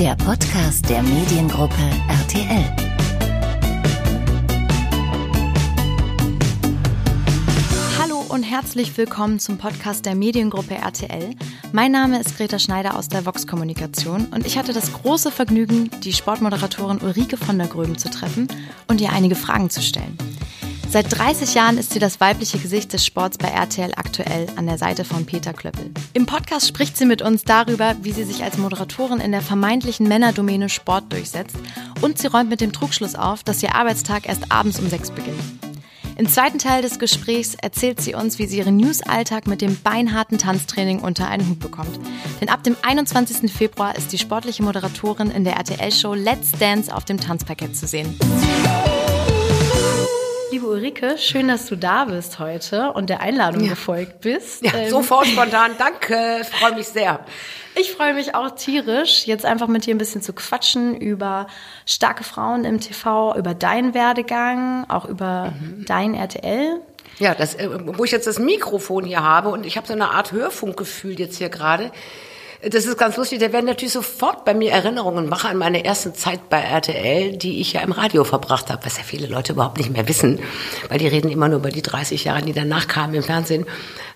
der Podcast der Mediengruppe RTL. Hallo und herzlich willkommen zum Podcast der Mediengruppe RTL. Mein Name ist Greta Schneider aus der Vox Kommunikation und ich hatte das große Vergnügen, die Sportmoderatorin Ulrike von der Gröben zu treffen und ihr einige Fragen zu stellen. Seit 30 Jahren ist sie das weibliche Gesicht des Sports bei RTL aktuell an der Seite von Peter Klöppel. Im Podcast spricht sie mit uns darüber, wie sie sich als Moderatorin in der vermeintlichen Männerdomäne Sport durchsetzt und sie räumt mit dem Trugschluss auf, dass ihr Arbeitstag erst abends um sechs beginnt. Im zweiten Teil des Gesprächs erzählt sie uns, wie sie ihren News-Alltag mit dem beinharten Tanztraining unter einen Hut bekommt. Denn ab dem 21. Februar ist die sportliche Moderatorin in der RTL-Show Let's Dance auf dem Tanzparkett zu sehen. Liebe Ulrike, schön, dass du da bist heute und der Einladung ja. gefolgt bist. Ja, ähm, sofort spontan. Danke, freue mich sehr. Ich freue mich auch tierisch, jetzt einfach mit dir ein bisschen zu quatschen über starke Frauen im TV, über deinen Werdegang, auch über mhm. dein RTL. Ja, das, äh, wo ich jetzt das Mikrofon hier habe und ich habe so eine Art Hörfunkgefühl jetzt hier gerade das ist ganz lustig, da werden natürlich sofort bei mir Erinnerungen wach an meine erste Zeit bei RTL, die ich ja im Radio verbracht habe, was ja viele Leute überhaupt nicht mehr wissen, weil die reden immer nur über die 30 Jahre, die danach kamen im Fernsehen.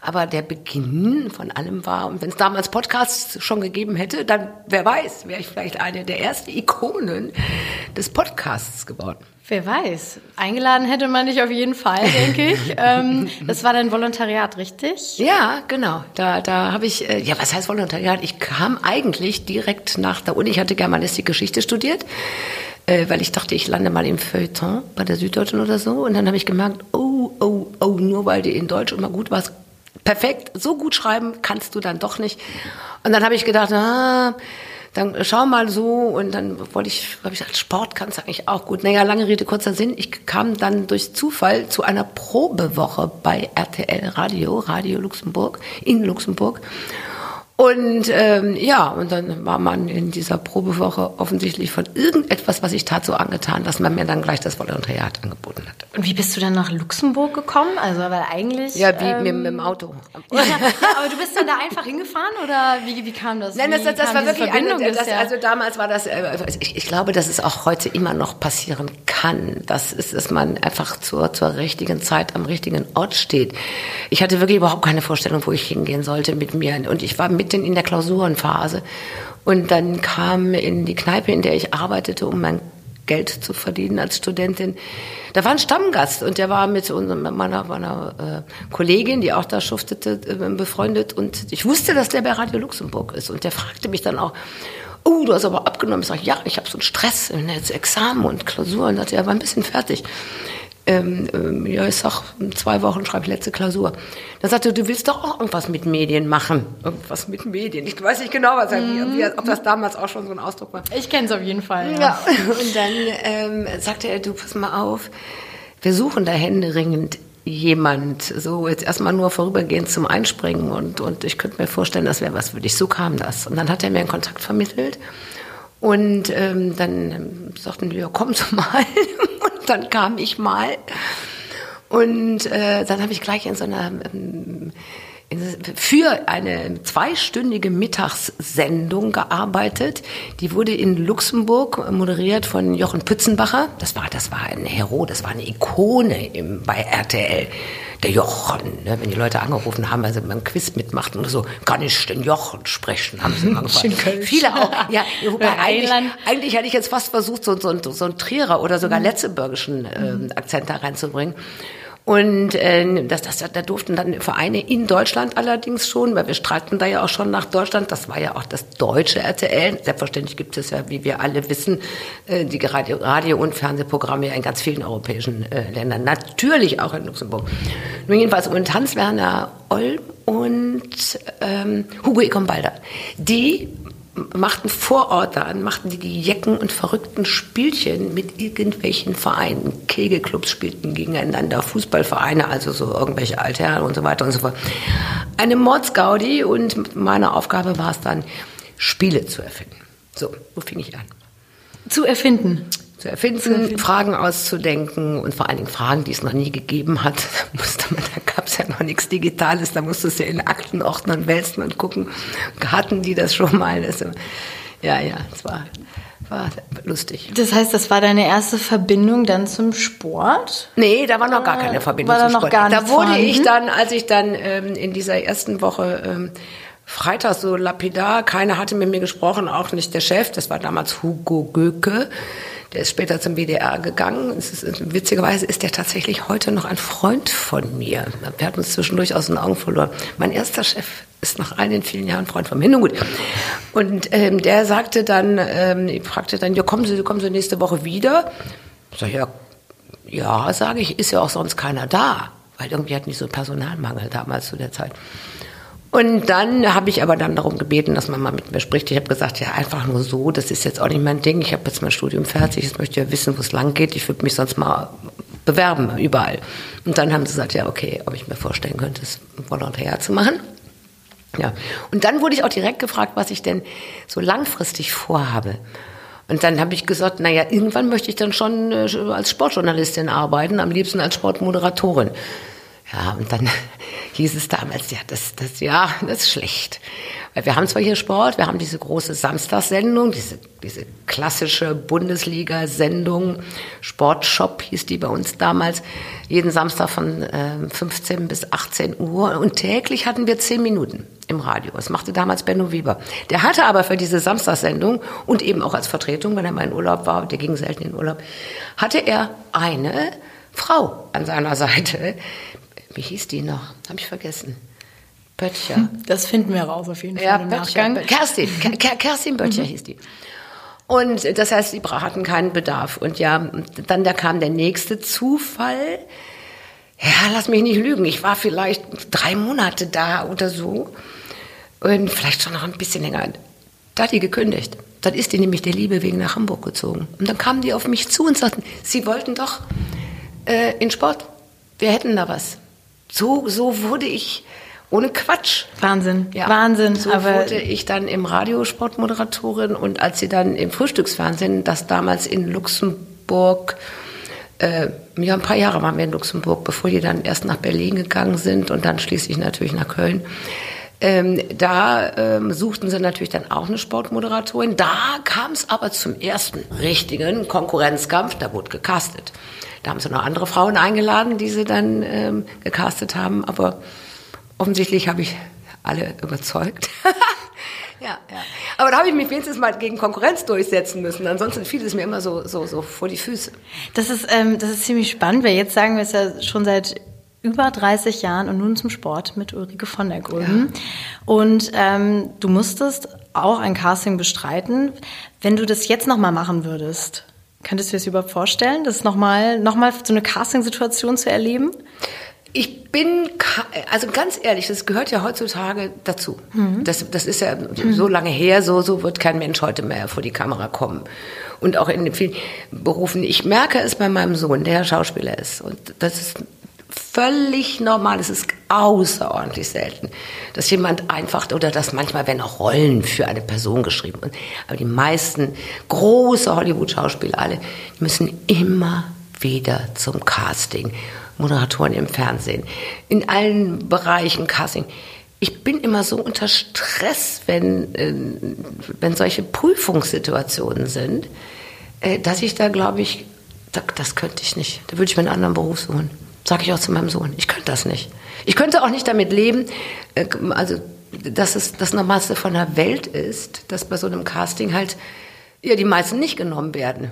Aber der Beginn von allem war, und wenn es damals Podcasts schon gegeben hätte, dann, wer weiß, wäre ich vielleicht eine der ersten Ikonen des Podcasts geworden. Wer weiß. Eingeladen hätte man dich auf jeden Fall, denke ich. ähm, das war dein Volontariat, richtig? Ja, genau. Da, da habe ich, äh, ja, was heißt Volontariat? Ich kam eigentlich direkt nach der Uni. Ich hatte Germanistik Geschichte studiert, äh, weil ich dachte, ich lande mal im Feuilleton bei der Süddeutschen oder so. Und dann habe ich gemerkt, oh, oh, oh, nur weil du in Deutsch immer gut warst, perfekt, so gut schreiben kannst du dann doch nicht. Und dann habe ich gedacht, ah, dann schau mal so und dann wollte ich, habe ich gesagt, Sport kannst du eigentlich auch gut. Naja, lange Rede, kurzer Sinn. Ich kam dann durch Zufall zu einer Probewoche bei RTL Radio, Radio Luxemburg, in Luxemburg. Und ähm, ja, und dann war man in dieser Probewoche offensichtlich von irgendetwas, was ich tat, so angetan, dass man mir dann gleich das Volontariat angeboten hat. Und wie bist du dann nach Luxemburg gekommen? Also, weil eigentlich. Ja, wie ähm, mit, mit, dem Auto. Ja, aber du bist dann da einfach hingefahren oder wie, wie kam das? Nein, das, das, das war wirklich eine, das, Also damals war das, äh, ich, ich glaube, dass es auch heute immer noch passieren kann. Das ist, dass man einfach zur, zur richtigen Zeit am richtigen Ort steht. Ich hatte wirklich überhaupt keine Vorstellung, wo ich hingehen sollte mit mir. Und ich war mit mitten in der Klausurenphase. Und dann kam in die Kneipe, in der ich arbeitete, um mein Geld zu verdienen als Studentin. Da war ein Stammgast und der war mit meiner, meiner äh, Kollegin, die auch da schuftete, äh, befreundet. Und ich wusste, dass der bei Radio Luxemburg ist. Und der fragte mich dann auch, oh, du hast aber abgenommen. Ich sage, ja, ich habe so einen Stress, jetzt Examen und Klausuren. Und er war ein bisschen fertig ähm, ähm, ja, ich sag, in zwei Wochen schreibe ich letzte Klausur. Dann sagte er, du willst doch auch irgendwas mit Medien machen. Irgendwas mit Medien. Ich weiß nicht genau, was er, mhm. wie, ob das damals auch schon so ein Ausdruck war. Ich kenne es auf jeden Fall. Ja. ja. Und dann ähm, sagte er, du pass mal auf, wir suchen da händeringend jemand, so jetzt erstmal nur vorübergehend zum Einspringen und, und ich könnte mir vorstellen, das wäre was für dich. So kam das. Und dann hat er mir einen Kontakt vermittelt und ähm, dann sagten wir, komm zu mal. Dann kam ich mal. Und äh, dann habe ich gleich in so einer ähm, für eine zweistündige Mittagssendung gearbeitet. Die wurde in Luxemburg moderiert von Jochen Pützenbacher. Das war, das war ein Hero, das war eine Ikone im, bei RTL der Jochen, ne, wenn die Leute angerufen haben, weil sie beim Quiz mitmachten oder so, kann ich den Jochen sprechen, haben sie immer Viele auch, ja, wobei eigentlich, eigentlich hatte ich jetzt fast versucht, so, so, so einen Trierer oder sogar. Letzeburgischen äh, Akzent da reinzubringen. Und äh, das, das, da durften dann Vereine in Deutschland allerdings schon, weil wir streiten da ja auch schon nach Deutschland. Das war ja auch das deutsche RTL. Selbstverständlich gibt es ja, wie wir alle wissen, äh, die Radio, Radio- und Fernsehprogramme in ganz vielen europäischen äh, Ländern. Natürlich auch in Luxemburg. Nur jedenfalls und Hans-Werner Olm und ähm, Hugo Ekombalder. Die machten vor Ort dann, machten die die Jecken und verrückten Spielchen mit irgendwelchen Vereinen. Kegelclubs spielten gegeneinander, Fußballvereine, also so irgendwelche Altherren und so weiter und so fort. Eine Mordsgaudi und meine Aufgabe war es dann, Spiele zu erfinden. So, wo fing ich an? Zu erfinden? Zu erfinden, erfinden, Fragen auszudenken und vor allen Dingen Fragen, die es noch nie gegeben hat. Da, musste man, da gab es ja noch nichts Digitales, da musstest du ja in Aktenordnern wälzen und gucken, hatten die das schon mal. Also, ja, ja, es war, war lustig. Das heißt, das war deine erste Verbindung dann zum Sport? Nee, da war noch gar keine Verbindung War da zum noch Sport. gar da wurde vorhanden? ich dann, als ich dann ähm, in dieser ersten Woche ähm, Freitag so lapidar, keiner hatte mit mir gesprochen, auch nicht der Chef, das war damals Hugo Göke. Der ist später zum WDR gegangen. Ist, witzigerweise ist der tatsächlich heute noch ein Freund von mir. Wir hatten uns zwischendurch aus den Augen verloren. Mein erster Chef ist nach all den vielen Jahren Freund von mir. Nun gut. Und ähm, der sagte dann, ähm, ich fragte dann, ja, kommen Sie, kommen Sie nächste Woche wieder? Ich sag, ja, ja, sage ich, ist ja auch sonst keiner da. Weil irgendwie hatten die so einen Personalmangel damals zu der Zeit. Und dann habe ich aber dann darum gebeten, dass man mal mit mir spricht. Ich habe gesagt, ja, einfach nur so, das ist jetzt auch nicht mein Ding. Ich habe jetzt mein Studium fertig, jetzt möchte ich ja wissen, wo es lang geht. Ich würde mich sonst mal bewerben, überall. Und dann haben sie gesagt, ja, okay, ob ich mir vorstellen könnte, das Volontariat zu machen. Ja. Und dann wurde ich auch direkt gefragt, was ich denn so langfristig vorhabe. Und dann habe ich gesagt, naja, irgendwann möchte ich dann schon äh, als Sportjournalistin arbeiten, am liebsten als Sportmoderatorin. Ja, und dann hieß es damals, ja, das, das, ja, das ist schlecht. Weil wir haben zwar hier Sport, wir haben diese große Samstagssendung, diese, diese klassische Bundesliga-Sendung, Sportshop hieß die bei uns damals, jeden Samstag von äh, 15 bis 18 Uhr und täglich hatten wir 10 Minuten im Radio. Das machte damals Benno Wieber. Der hatte aber für diese Samstagssendung und eben auch als Vertretung, wenn er mal in Urlaub war, der ging selten in Urlaub, hatte er eine Frau an seiner Seite. Wie hieß die noch? Habe ich vergessen. Böttcher. Das finden wir raus auf jeden Fall Ja, im Böttcher. Nachgang. Kerstin. Ke- Ke- Kerstin Böttcher hieß die. Und das heißt, sie bra- hatten keinen Bedarf. Und ja, dann da kam der nächste Zufall. Ja, lass mich nicht lügen. Ich war vielleicht drei Monate da oder so. Und vielleicht schon noch ein bisschen länger. Da hat die gekündigt. Dann ist die nämlich der Liebe wegen nach Hamburg gezogen. Und dann kamen die auf mich zu und sagten, sie wollten doch äh, in Sport. Wir hätten da was. So, so wurde ich ohne Quatsch. Wahnsinn, Ja, Wahnsinn. So aber wurde ich dann im Radio Sportmoderatorin und als sie dann im Frühstücksfernsehen, das damals in Luxemburg, äh, ja, ein paar Jahre waren wir in Luxemburg, bevor die dann erst nach Berlin gegangen sind und dann schließlich natürlich nach Köln. Ähm, da ähm, suchten sie natürlich dann auch eine Sportmoderatorin. Da kam es aber zum ersten richtigen Konkurrenzkampf. Da wurde gecastet. Da haben sie noch andere Frauen eingeladen, die sie dann ähm, gecastet haben. Aber offensichtlich habe ich alle überzeugt. ja, ja. Aber da habe ich mich wenigstens mal gegen Konkurrenz durchsetzen müssen. Ansonsten fiel es mir immer so, so, so vor die Füße. das ist, ähm, das ist ziemlich spannend, weil jetzt sagen wir es ja schon seit über 30 Jahren und nun zum Sport mit Ulrike von der Gröben. Und ähm, du musstest auch ein Casting bestreiten. Wenn du das jetzt nochmal machen würdest, könntest du dir das überhaupt vorstellen, das nochmal noch mal so eine Casting-Situation zu erleben? Ich bin, also ganz ehrlich, das gehört ja heutzutage dazu. Das, das ist ja so lange her, so, so wird kein Mensch heute mehr vor die Kamera kommen. Und auch in den vielen Berufen. Ich merke es bei meinem Sohn, der Schauspieler ist. Und das ist völlig normal. Es ist außerordentlich selten, dass jemand einfach, oder dass manchmal werden auch Rollen für eine Person geschrieben. Aber die meisten große Hollywood-Schauspieler, alle, müssen immer wieder zum Casting. Moderatoren im Fernsehen, in allen Bereichen Casting. Ich bin immer so unter Stress, wenn, äh, wenn solche Prüfungssituationen sind, äh, dass ich da glaube ich, da, das könnte ich nicht. Da würde ich mir einen anderen Beruf suchen. Sage ich auch zu meinem Sohn. Ich könnte das nicht. Ich könnte auch nicht damit leben, äh, also dass es das Normalste von der Welt ist, dass bei so einem Casting halt ja, die meisten nicht genommen werden.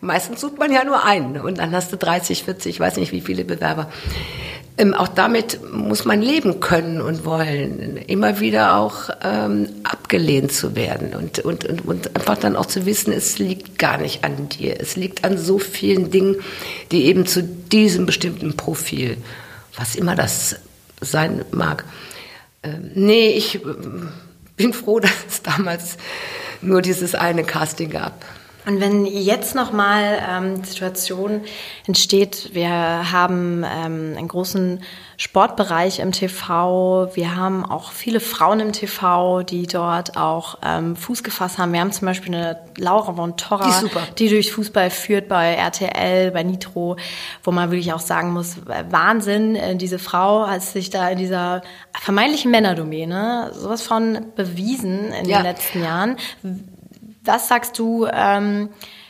Meistens sucht man ja nur einen und dann hast du 30, 40, ich weiß nicht wie viele Bewerber. Ähm, auch damit muss man leben können und wollen, immer wieder auch ähm, abgelehnt zu werden und, und, und, und einfach dann auch zu wissen, es liegt gar nicht an dir. Es liegt an so vielen Dingen, die eben zu diesem bestimmten Profil, was immer das sein mag. Ähm, nee, ich ähm, bin froh, dass es damals nur dieses eine Casting gab. Und wenn jetzt nochmal ähm, Situation entsteht, wir haben ähm, einen großen Sportbereich im TV, wir haben auch viele Frauen im TV, die dort auch ähm, Fuß gefasst haben. Wir haben zum Beispiel eine Laura von Torra, Die die durch Fußball führt bei RTL, bei Nitro, wo man wirklich auch sagen muss, Wahnsinn, äh, diese Frau hat sich da in dieser vermeintlichen Männerdomäne sowas von bewiesen in Ja. den letzten Jahren. Was sagst du, ähm,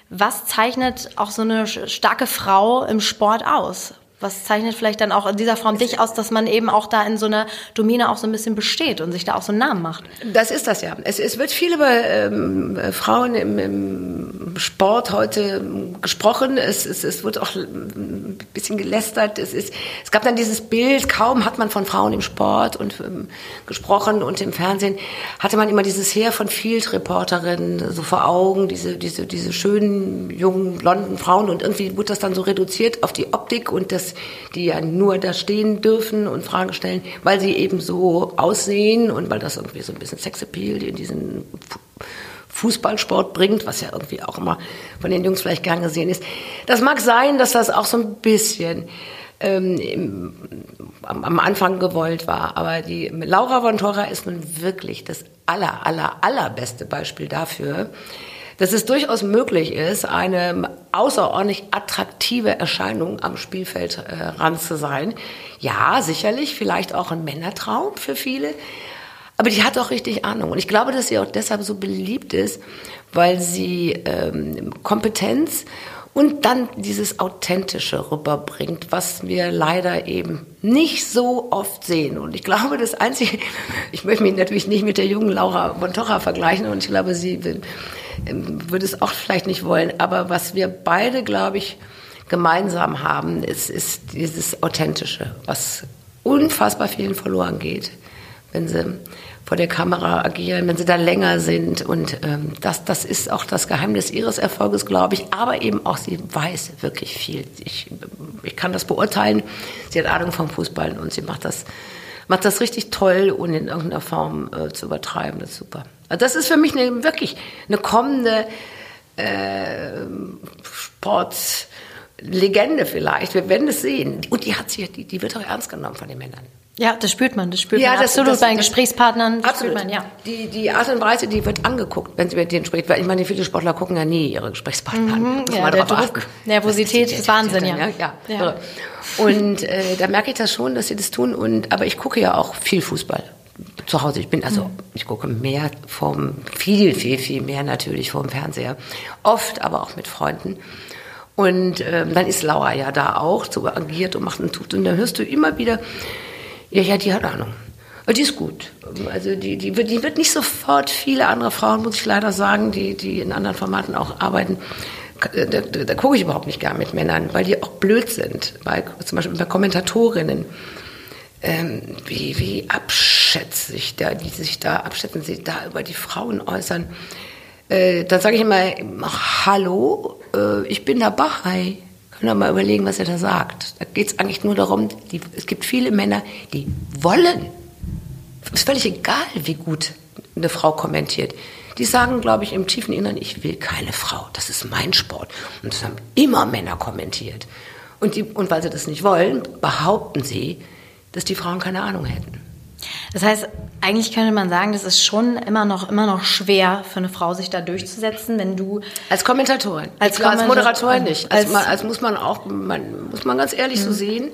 was zeichnet auch so eine starke Frau im Sport aus? Was zeichnet vielleicht dann auch in dieser Form dich aus, dass man eben auch da in so einer Domäne auch so ein bisschen besteht und sich da auch so einen Namen macht? Das ist das ja. Es, es wird viel über ähm, Frauen im, im, Sport heute gesprochen. Es, es, es wird auch ein bisschen gelästert. Es, ist, es gab dann dieses Bild, kaum hat man von Frauen im Sport und ähm, gesprochen und im Fernsehen, hatte man immer dieses Heer von Field-Reporterinnen so vor Augen, diese, diese, diese schönen, jungen, blonden Frauen und irgendwie wurde das dann so reduziert auf die Optik und das die ja nur da stehen dürfen und Fragen stellen, weil sie eben so aussehen und weil das irgendwie so ein bisschen Sexappeal in diesen Fußballsport bringt, was ja irgendwie auch immer von den Jungs vielleicht gern gesehen ist. Das mag sein, dass das auch so ein bisschen ähm, am, Anfang gewollt war, aber die Laura von Tora ist nun wirklich das aller, aller, allerbeste Beispiel dafür, dass es durchaus möglich ist, eine außerordentlich attraktive Erscheinung am Spielfeld äh, zu sein. Ja, sicherlich, vielleicht auch ein Männertraum für viele. Aber die hat auch richtig Ahnung. Und ich glaube, dass sie auch deshalb so beliebt ist, weil sie ähm, Kompetenz und dann dieses Authentische rüberbringt, was wir leider eben nicht so oft sehen. Und ich glaube, das Einzige, ich möchte mich natürlich nicht mit der jungen Laura Bontocha vergleichen und ich glaube, sie ähm, würde es auch vielleicht nicht wollen. Aber was wir beide, glaube ich, gemeinsam haben, ist, ist dieses Authentische, was unfassbar vielen verloren geht, wenn sie vor der Kamera agieren, wenn sie da länger sind. Und ähm, das, das ist auch das Geheimnis ihres Erfolges, glaube ich. Aber eben auch, sie weiß wirklich viel. Ich, ich kann das beurteilen. Sie hat Ahnung vom Fußball und sie macht das, macht das richtig toll, ohne in irgendeiner Form äh, zu übertreiben. Das ist super. Also das ist für mich eine, wirklich eine kommende äh, Sportlegende vielleicht. Wir werden es sehen. Und die hat sie, die, die wird auch ernst genommen von den Männern. Ja, das spürt man, das spürt ja, man das, absolut das, bei den Gesprächspartnern. Das absolut. Man, ja. Die, die Art und Weise, die wird angeguckt, wenn sie mit denen spricht. Weil ich meine, viele Sportler gucken ja nie ihre Gesprächspartner mhm, an. Ja, der Druck, Nervosität ist Wahnsinn, ja. ja. ja. Und äh, da merke ich das schon, dass sie das tun. Und aber ich gucke ja auch viel Fußball zu Hause. Ich bin also, ich gucke mehr vom, viel, viel, viel mehr natürlich vom Fernseher. Oft, aber auch mit Freunden. Und ähm, dann ist Laura ja da auch, so agiert und macht und tut. Und dann hörst du immer wieder, ja, ja, die hat Ahnung. Die ist gut. Also die, die, wird, die wird nicht sofort viele andere Frauen, muss ich leider sagen, die, die in anderen Formaten auch arbeiten. Da, da, da gucke ich überhaupt nicht gern mit Männern, weil die auch blöd sind. Bei, zum Beispiel bei Kommentatorinnen ähm, wie, wie abschätzig da, die sich da abschätzen, sich da über die Frauen äußern. Äh, dann sage ich immer, hallo, äh, ich bin dabei. Können wir mal überlegen, was er da sagt. Da geht es eigentlich nur darum, die, es gibt viele Männer, die wollen. Es ist völlig egal, wie gut eine Frau kommentiert. Die sagen, glaube ich, im tiefen Innern, ich will keine Frau, das ist mein Sport. Und das haben immer Männer kommentiert. Und, die, und weil sie das nicht wollen, behaupten sie, dass die Frauen keine Ahnung hätten. Das heißt, eigentlich könnte man sagen, das ist schon immer noch, immer noch schwer für eine Frau, sich da durchzusetzen, wenn du. Als Kommentatorin. Als, Kommentatorin, als Moderatorin nicht. Als, als, als, muss man auch, man, muss man ganz ehrlich mhm. so sehen.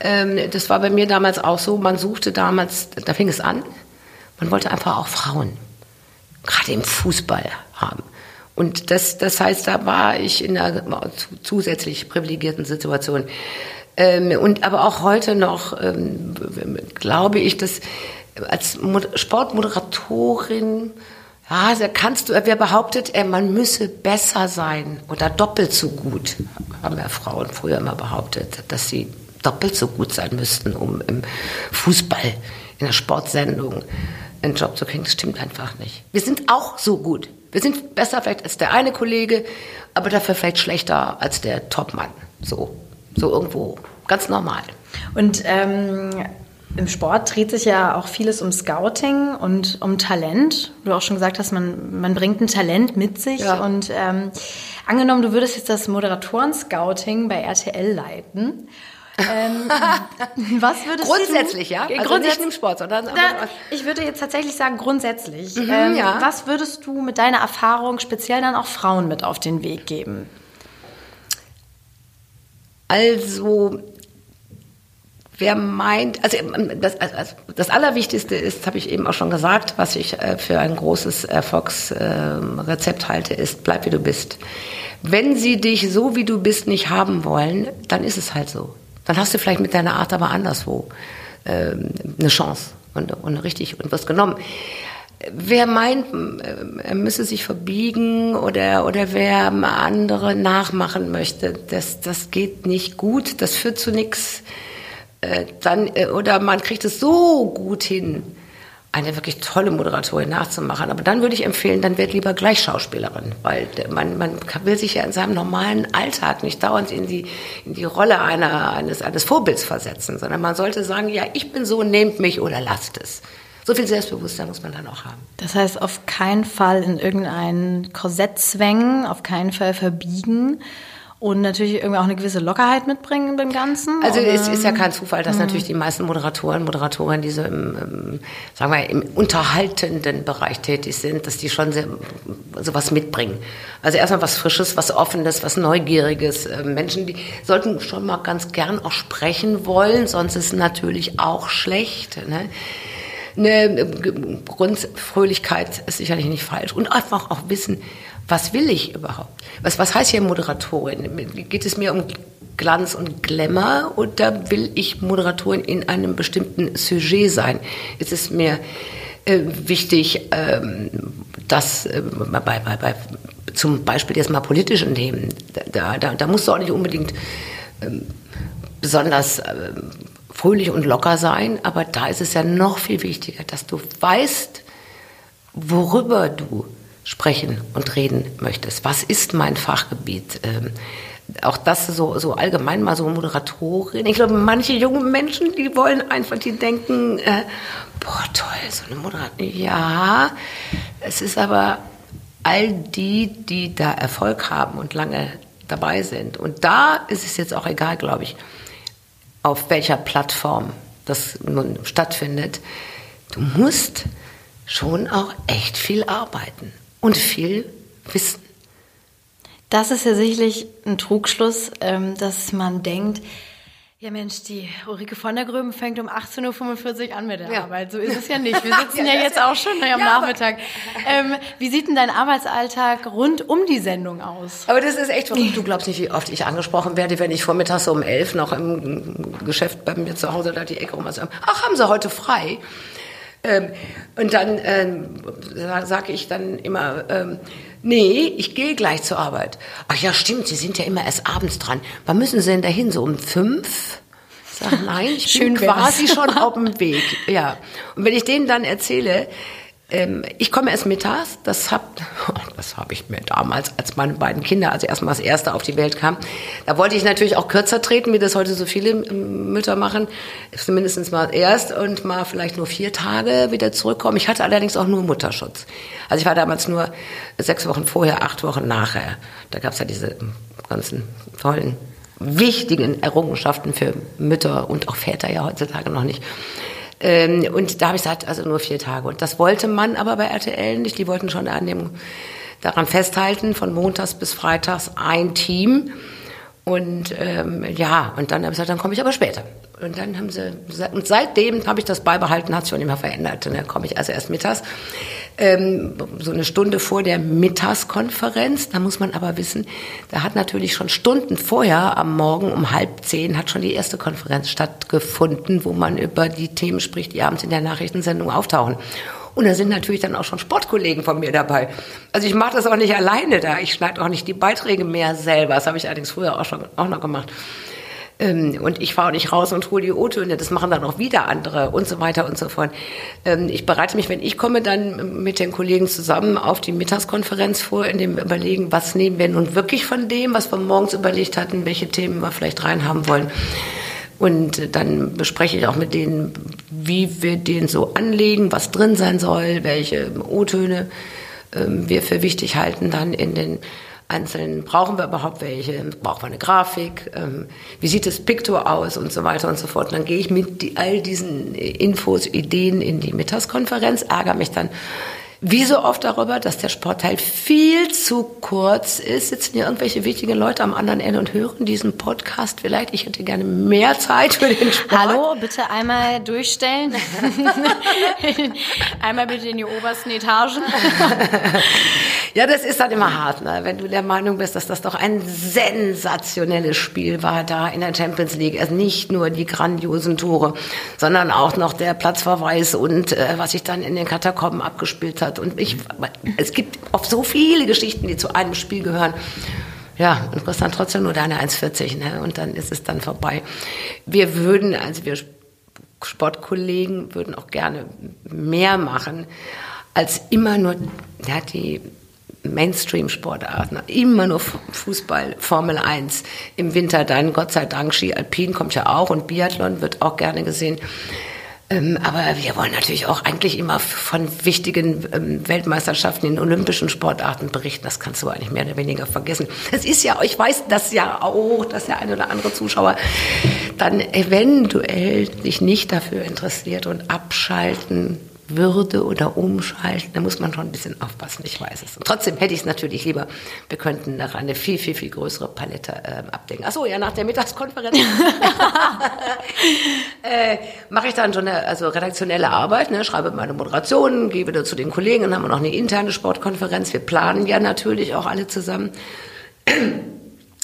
Ähm, das war bei mir damals auch so. Man suchte damals, da fing es an, man wollte einfach auch Frauen, gerade im Fußball haben. Und das, das heißt, da war ich in einer zusätzlich privilegierten Situation. Ähm, und aber auch heute noch ähm, glaube ich, dass als Mod Sportmoderatorin, ja, kannst du, wer behauptet, äh, man müsse besser sein oder doppelt so gut, haben ja Frauen früher immer behauptet, dass sie doppelt so gut sein müssten, um im Fußball, in der Sportsendung einen Job zu kriegen. Das stimmt einfach nicht. Wir sind auch so gut. Wir sind besser vielleicht als der eine Kollege, aber dafür vielleicht schlechter als der Topmann. So. So irgendwo ganz normal. Und ähm, im Sport dreht sich ja auch vieles um Scouting und um Talent. Du auch schon gesagt hast, man, man bringt ein Talent mit sich. Ja. Und ähm, angenommen, du würdest jetzt das Moderatoren-Scouting bei RTL leiten. ähm, was würdest grundsätzlich, du, ja, also grundsätzlich nicht im Sport, sondern da, ich würde jetzt tatsächlich sagen grundsätzlich. Mhm, ähm, ja. Was würdest du mit deiner Erfahrung speziell dann auch Frauen mit auf den Weg geben? Also, wer meint, also das, also das Allerwichtigste ist, habe ich eben auch schon gesagt, was ich äh, für ein großes Erfolgsrezept halte, ist, bleib wie du bist. Wenn sie dich so wie du bist nicht haben wollen, dann ist es halt so. Dann hast du vielleicht mit deiner Art aber anderswo ähm, eine Chance und, und richtig und was genommen. Wer meint, er müsse sich verbiegen oder, oder wer andere nachmachen möchte, das, das geht nicht gut, das führt zu nichts. Äh, dann, äh, oder man kriegt es so gut hin, eine wirklich tolle Moderatorin nachzumachen. Aber dann würde ich empfehlen, dann wird lieber gleich Schauspielerin, weil man, man will sich ja in seinem normalen Alltag nicht dauernd in die, in die Rolle einer, eines, eines Vorbilds versetzen, sondern man sollte sagen, ja, ich bin so, nehmt mich oder lasst es. So viel Selbstbewusstsein muss man dann auch haben. Das heißt, auf keinen Fall in irgendein Korsett zwängen, auf keinen Fall verbiegen und natürlich irgendwie auch eine gewisse Lockerheit mitbringen beim Ganzen. Also es ist ja kein Zufall, dass mhm. natürlich die meisten Moderatoren, Moderatorinnen, die so im, im, sagen wir, im unterhaltenden Bereich tätig sind, dass die schon sehr, sowas mitbringen. Also erstmal was Frisches, was Offenes, was Neugieriges. Ähm, Menschen, die sollten schon mal ganz gern auch sprechen wollen, sonst ist es natürlich auch schlecht. Ne? Eine Grundfröhlichkeit ist sicherlich nicht falsch. Und einfach auch wissen, was will ich überhaupt? Was, was heißt hier Moderatorin? Geht es mir um Glanz und Glamour oder will ich Moderatorin in einem bestimmten Sujet sein? Ist es mir äh, wichtig, ähm, dass äh, bei, bei, bei, zum Beispiel jetzt mal politischen Themen, da, da, da musst du auch nicht unbedingt ähm, besonders äh, fröhlich und locker sein, aber da ist es ja noch viel wichtiger, dass du weißt, worüber du sprechen und reden möchtest. Was ist mein Fachgebiet? Ähm, auch das so, so allgemein mal so Moderatorin. Ich glaube, manche junge Menschen, die wollen einfach, die denken, äh, boah, toll, so eine Moderatorin. Ja, es ist aber all die, die da Erfolg haben und lange dabei sind. Und da ist es jetzt auch egal, glaube ich, auf welcher Plattform das nun stattfindet. Du musst schon auch echt viel arbeiten und viel Wissen. Das ist ja sicherlich ein Trugschluss, ähm, dass man denkt, ja Mensch, die Ulrike von der Gröben fängt um 18.45 Uhr an mit der ja. Arbeit. So ist es ja nicht. Wir sitzen ja, ja jetzt auch schon am ja, Nachmittag. Ähm, wie sieht denn dein Arbeitsalltag rund um die Sendung aus? Aber das ist echt verrückt. Du glaubst nicht, wie oft ich angesprochen werde, wenn ich vormittags um elf noch im Geschäft bei mir zu Hause da die Ecke rum sage, ach, haben Sie heute frei? Ähm, und dann ähm, sage ich dann immer, ähm, nee, ich gehe gleich zur Arbeit. Ach ja, stimmt, Sie sind ja immer erst abends dran. Wann müssen Sie denn dahin? So um fünf? Ich sage, nein, ich bin quasi schon auf dem Weg. Ja. Und wenn ich denen dann erzähle, ähm, ich komme erst mittags, das habe das hab ich mir damals, als meine beiden Kinder, also erstmal das erste auf die Welt kam, da wollte ich natürlich auch kürzer treten, wie das heute so viele ähm, Mütter machen, zumindest mal erst und mal vielleicht nur vier Tage wieder zurückkommen. Ich hatte allerdings auch nur Mutterschutz. Also ich war damals nur sechs Wochen vorher, acht Wochen nachher. Da gab es ja diese ganzen tollen, wichtigen Errungenschaften für Mütter und auch Väter ja heutzutage noch nicht. Ähm, und da habe ich gesagt, also nur vier Tage. Und das wollte man aber bei RTL nicht. Die wollten schon an dem, daran festhalten, von montags bis freitags ein Team. Und ähm, ja, und dann habe ich gesagt, dann komme ich aber später. Und dann haben sie, und seitdem habe ich das beibehalten, hat sich auch nicht mehr verändert. Und dann komme ich also erst mittags, ähm, so eine Stunde vor der Mittagskonferenz. Da muss man aber wissen, da hat natürlich schon Stunden vorher, am Morgen um halb zehn, hat schon die erste Konferenz stattgefunden, wo man über die Themen spricht, die abends in der Nachrichtensendung auftauchen. Und da sind natürlich dann auch schon Sportkollegen von mir dabei. Also ich mache das auch nicht alleine da. Ich schneide auch nicht die Beiträge mehr selber. Das habe ich allerdings früher auch schon auch noch gemacht. Ähm, und ich fahre nicht raus und hole die O-Töne. Das machen dann auch wieder andere und so weiter und so fort. Ähm, ich bereite mich, wenn ich komme, dann mit den Kollegen zusammen auf die Mittagskonferenz vor, in dem Überlegen, was nehmen wir nun wirklich von dem, was wir morgens überlegt hatten, welche Themen wir vielleicht reinhaben wollen. Und dann bespreche ich auch mit denen, wie wir den so anlegen, was drin sein soll, welche O-Töne ähm, wir für wichtig halten dann in den einzelnen, brauchen wir überhaupt welche, brauchen wir eine Grafik, ähm, wie sieht das Picto aus? Und so weiter und so fort. Und dann gehe ich mit die, all diesen Infos, Ideen in die Mittagskonferenz, ärgere mich dann wie so oft darüber, dass der Sportteil viel zu kurz ist. Sitzen hier irgendwelche wichtigen Leute am anderen Ende und hören diesen Podcast vielleicht. Ich hätte gerne mehr Zeit für den Sport. Hallo, bitte einmal durchstellen. einmal bitte in die obersten Etagen. ja, das ist dann immer hart, ne? wenn du der Meinung bist, dass das doch ein sensationelles Spiel war da in der Champions League. Also nicht nur die grandiosen Tore, sondern auch noch der Platzverweis und äh, was sich dann in den Katakomben abgespielt hat hat. Und ich, es gibt oft so viele Geschichten, die zu einem Spiel gehören. Ja, und du hast dann trotzdem nur deine 1,40, ne? Und dann ist es dann vorbei. Wir würden, also wir Sportkollegen würden auch gerne mehr machen, als immer nur, ja, die Mainstream-Sportarten, immer nur Fußball, Formel 1, im Winter dann, Gott sei Dank, Ski Alpin kommt ja auch und Biathlon wird auch gerne gesehen. Ähm, aber wir wollen natürlich auch eigentlich immer von wichtigen ähm, Weltmeisterschaften in olympischen Sportarten berichten. Das kannst du eigentlich mehr oder weniger vergessen. Es ist ja, ich weiß das ja auch, dass der eine oder andere Zuschauer dann eventuell sich nicht dafür interessiert und abschalten würde oder umschalten, da muss man schon ein bisschen aufpassen, ich weiß es. Und trotzdem hätte ich es natürlich lieber, wir könnten noch eine viel, viel, viel größere Palette äh, abdecken. Achso, ja, nach der Mittagskonferenz äh, mache ich dann schon eine also redaktionelle Arbeit, ne, schreibe meine Moderationen, gehe wieder zu den Kollegen, dann haben wir noch eine interne Sportkonferenz. Wir planen ja natürlich auch alle zusammen.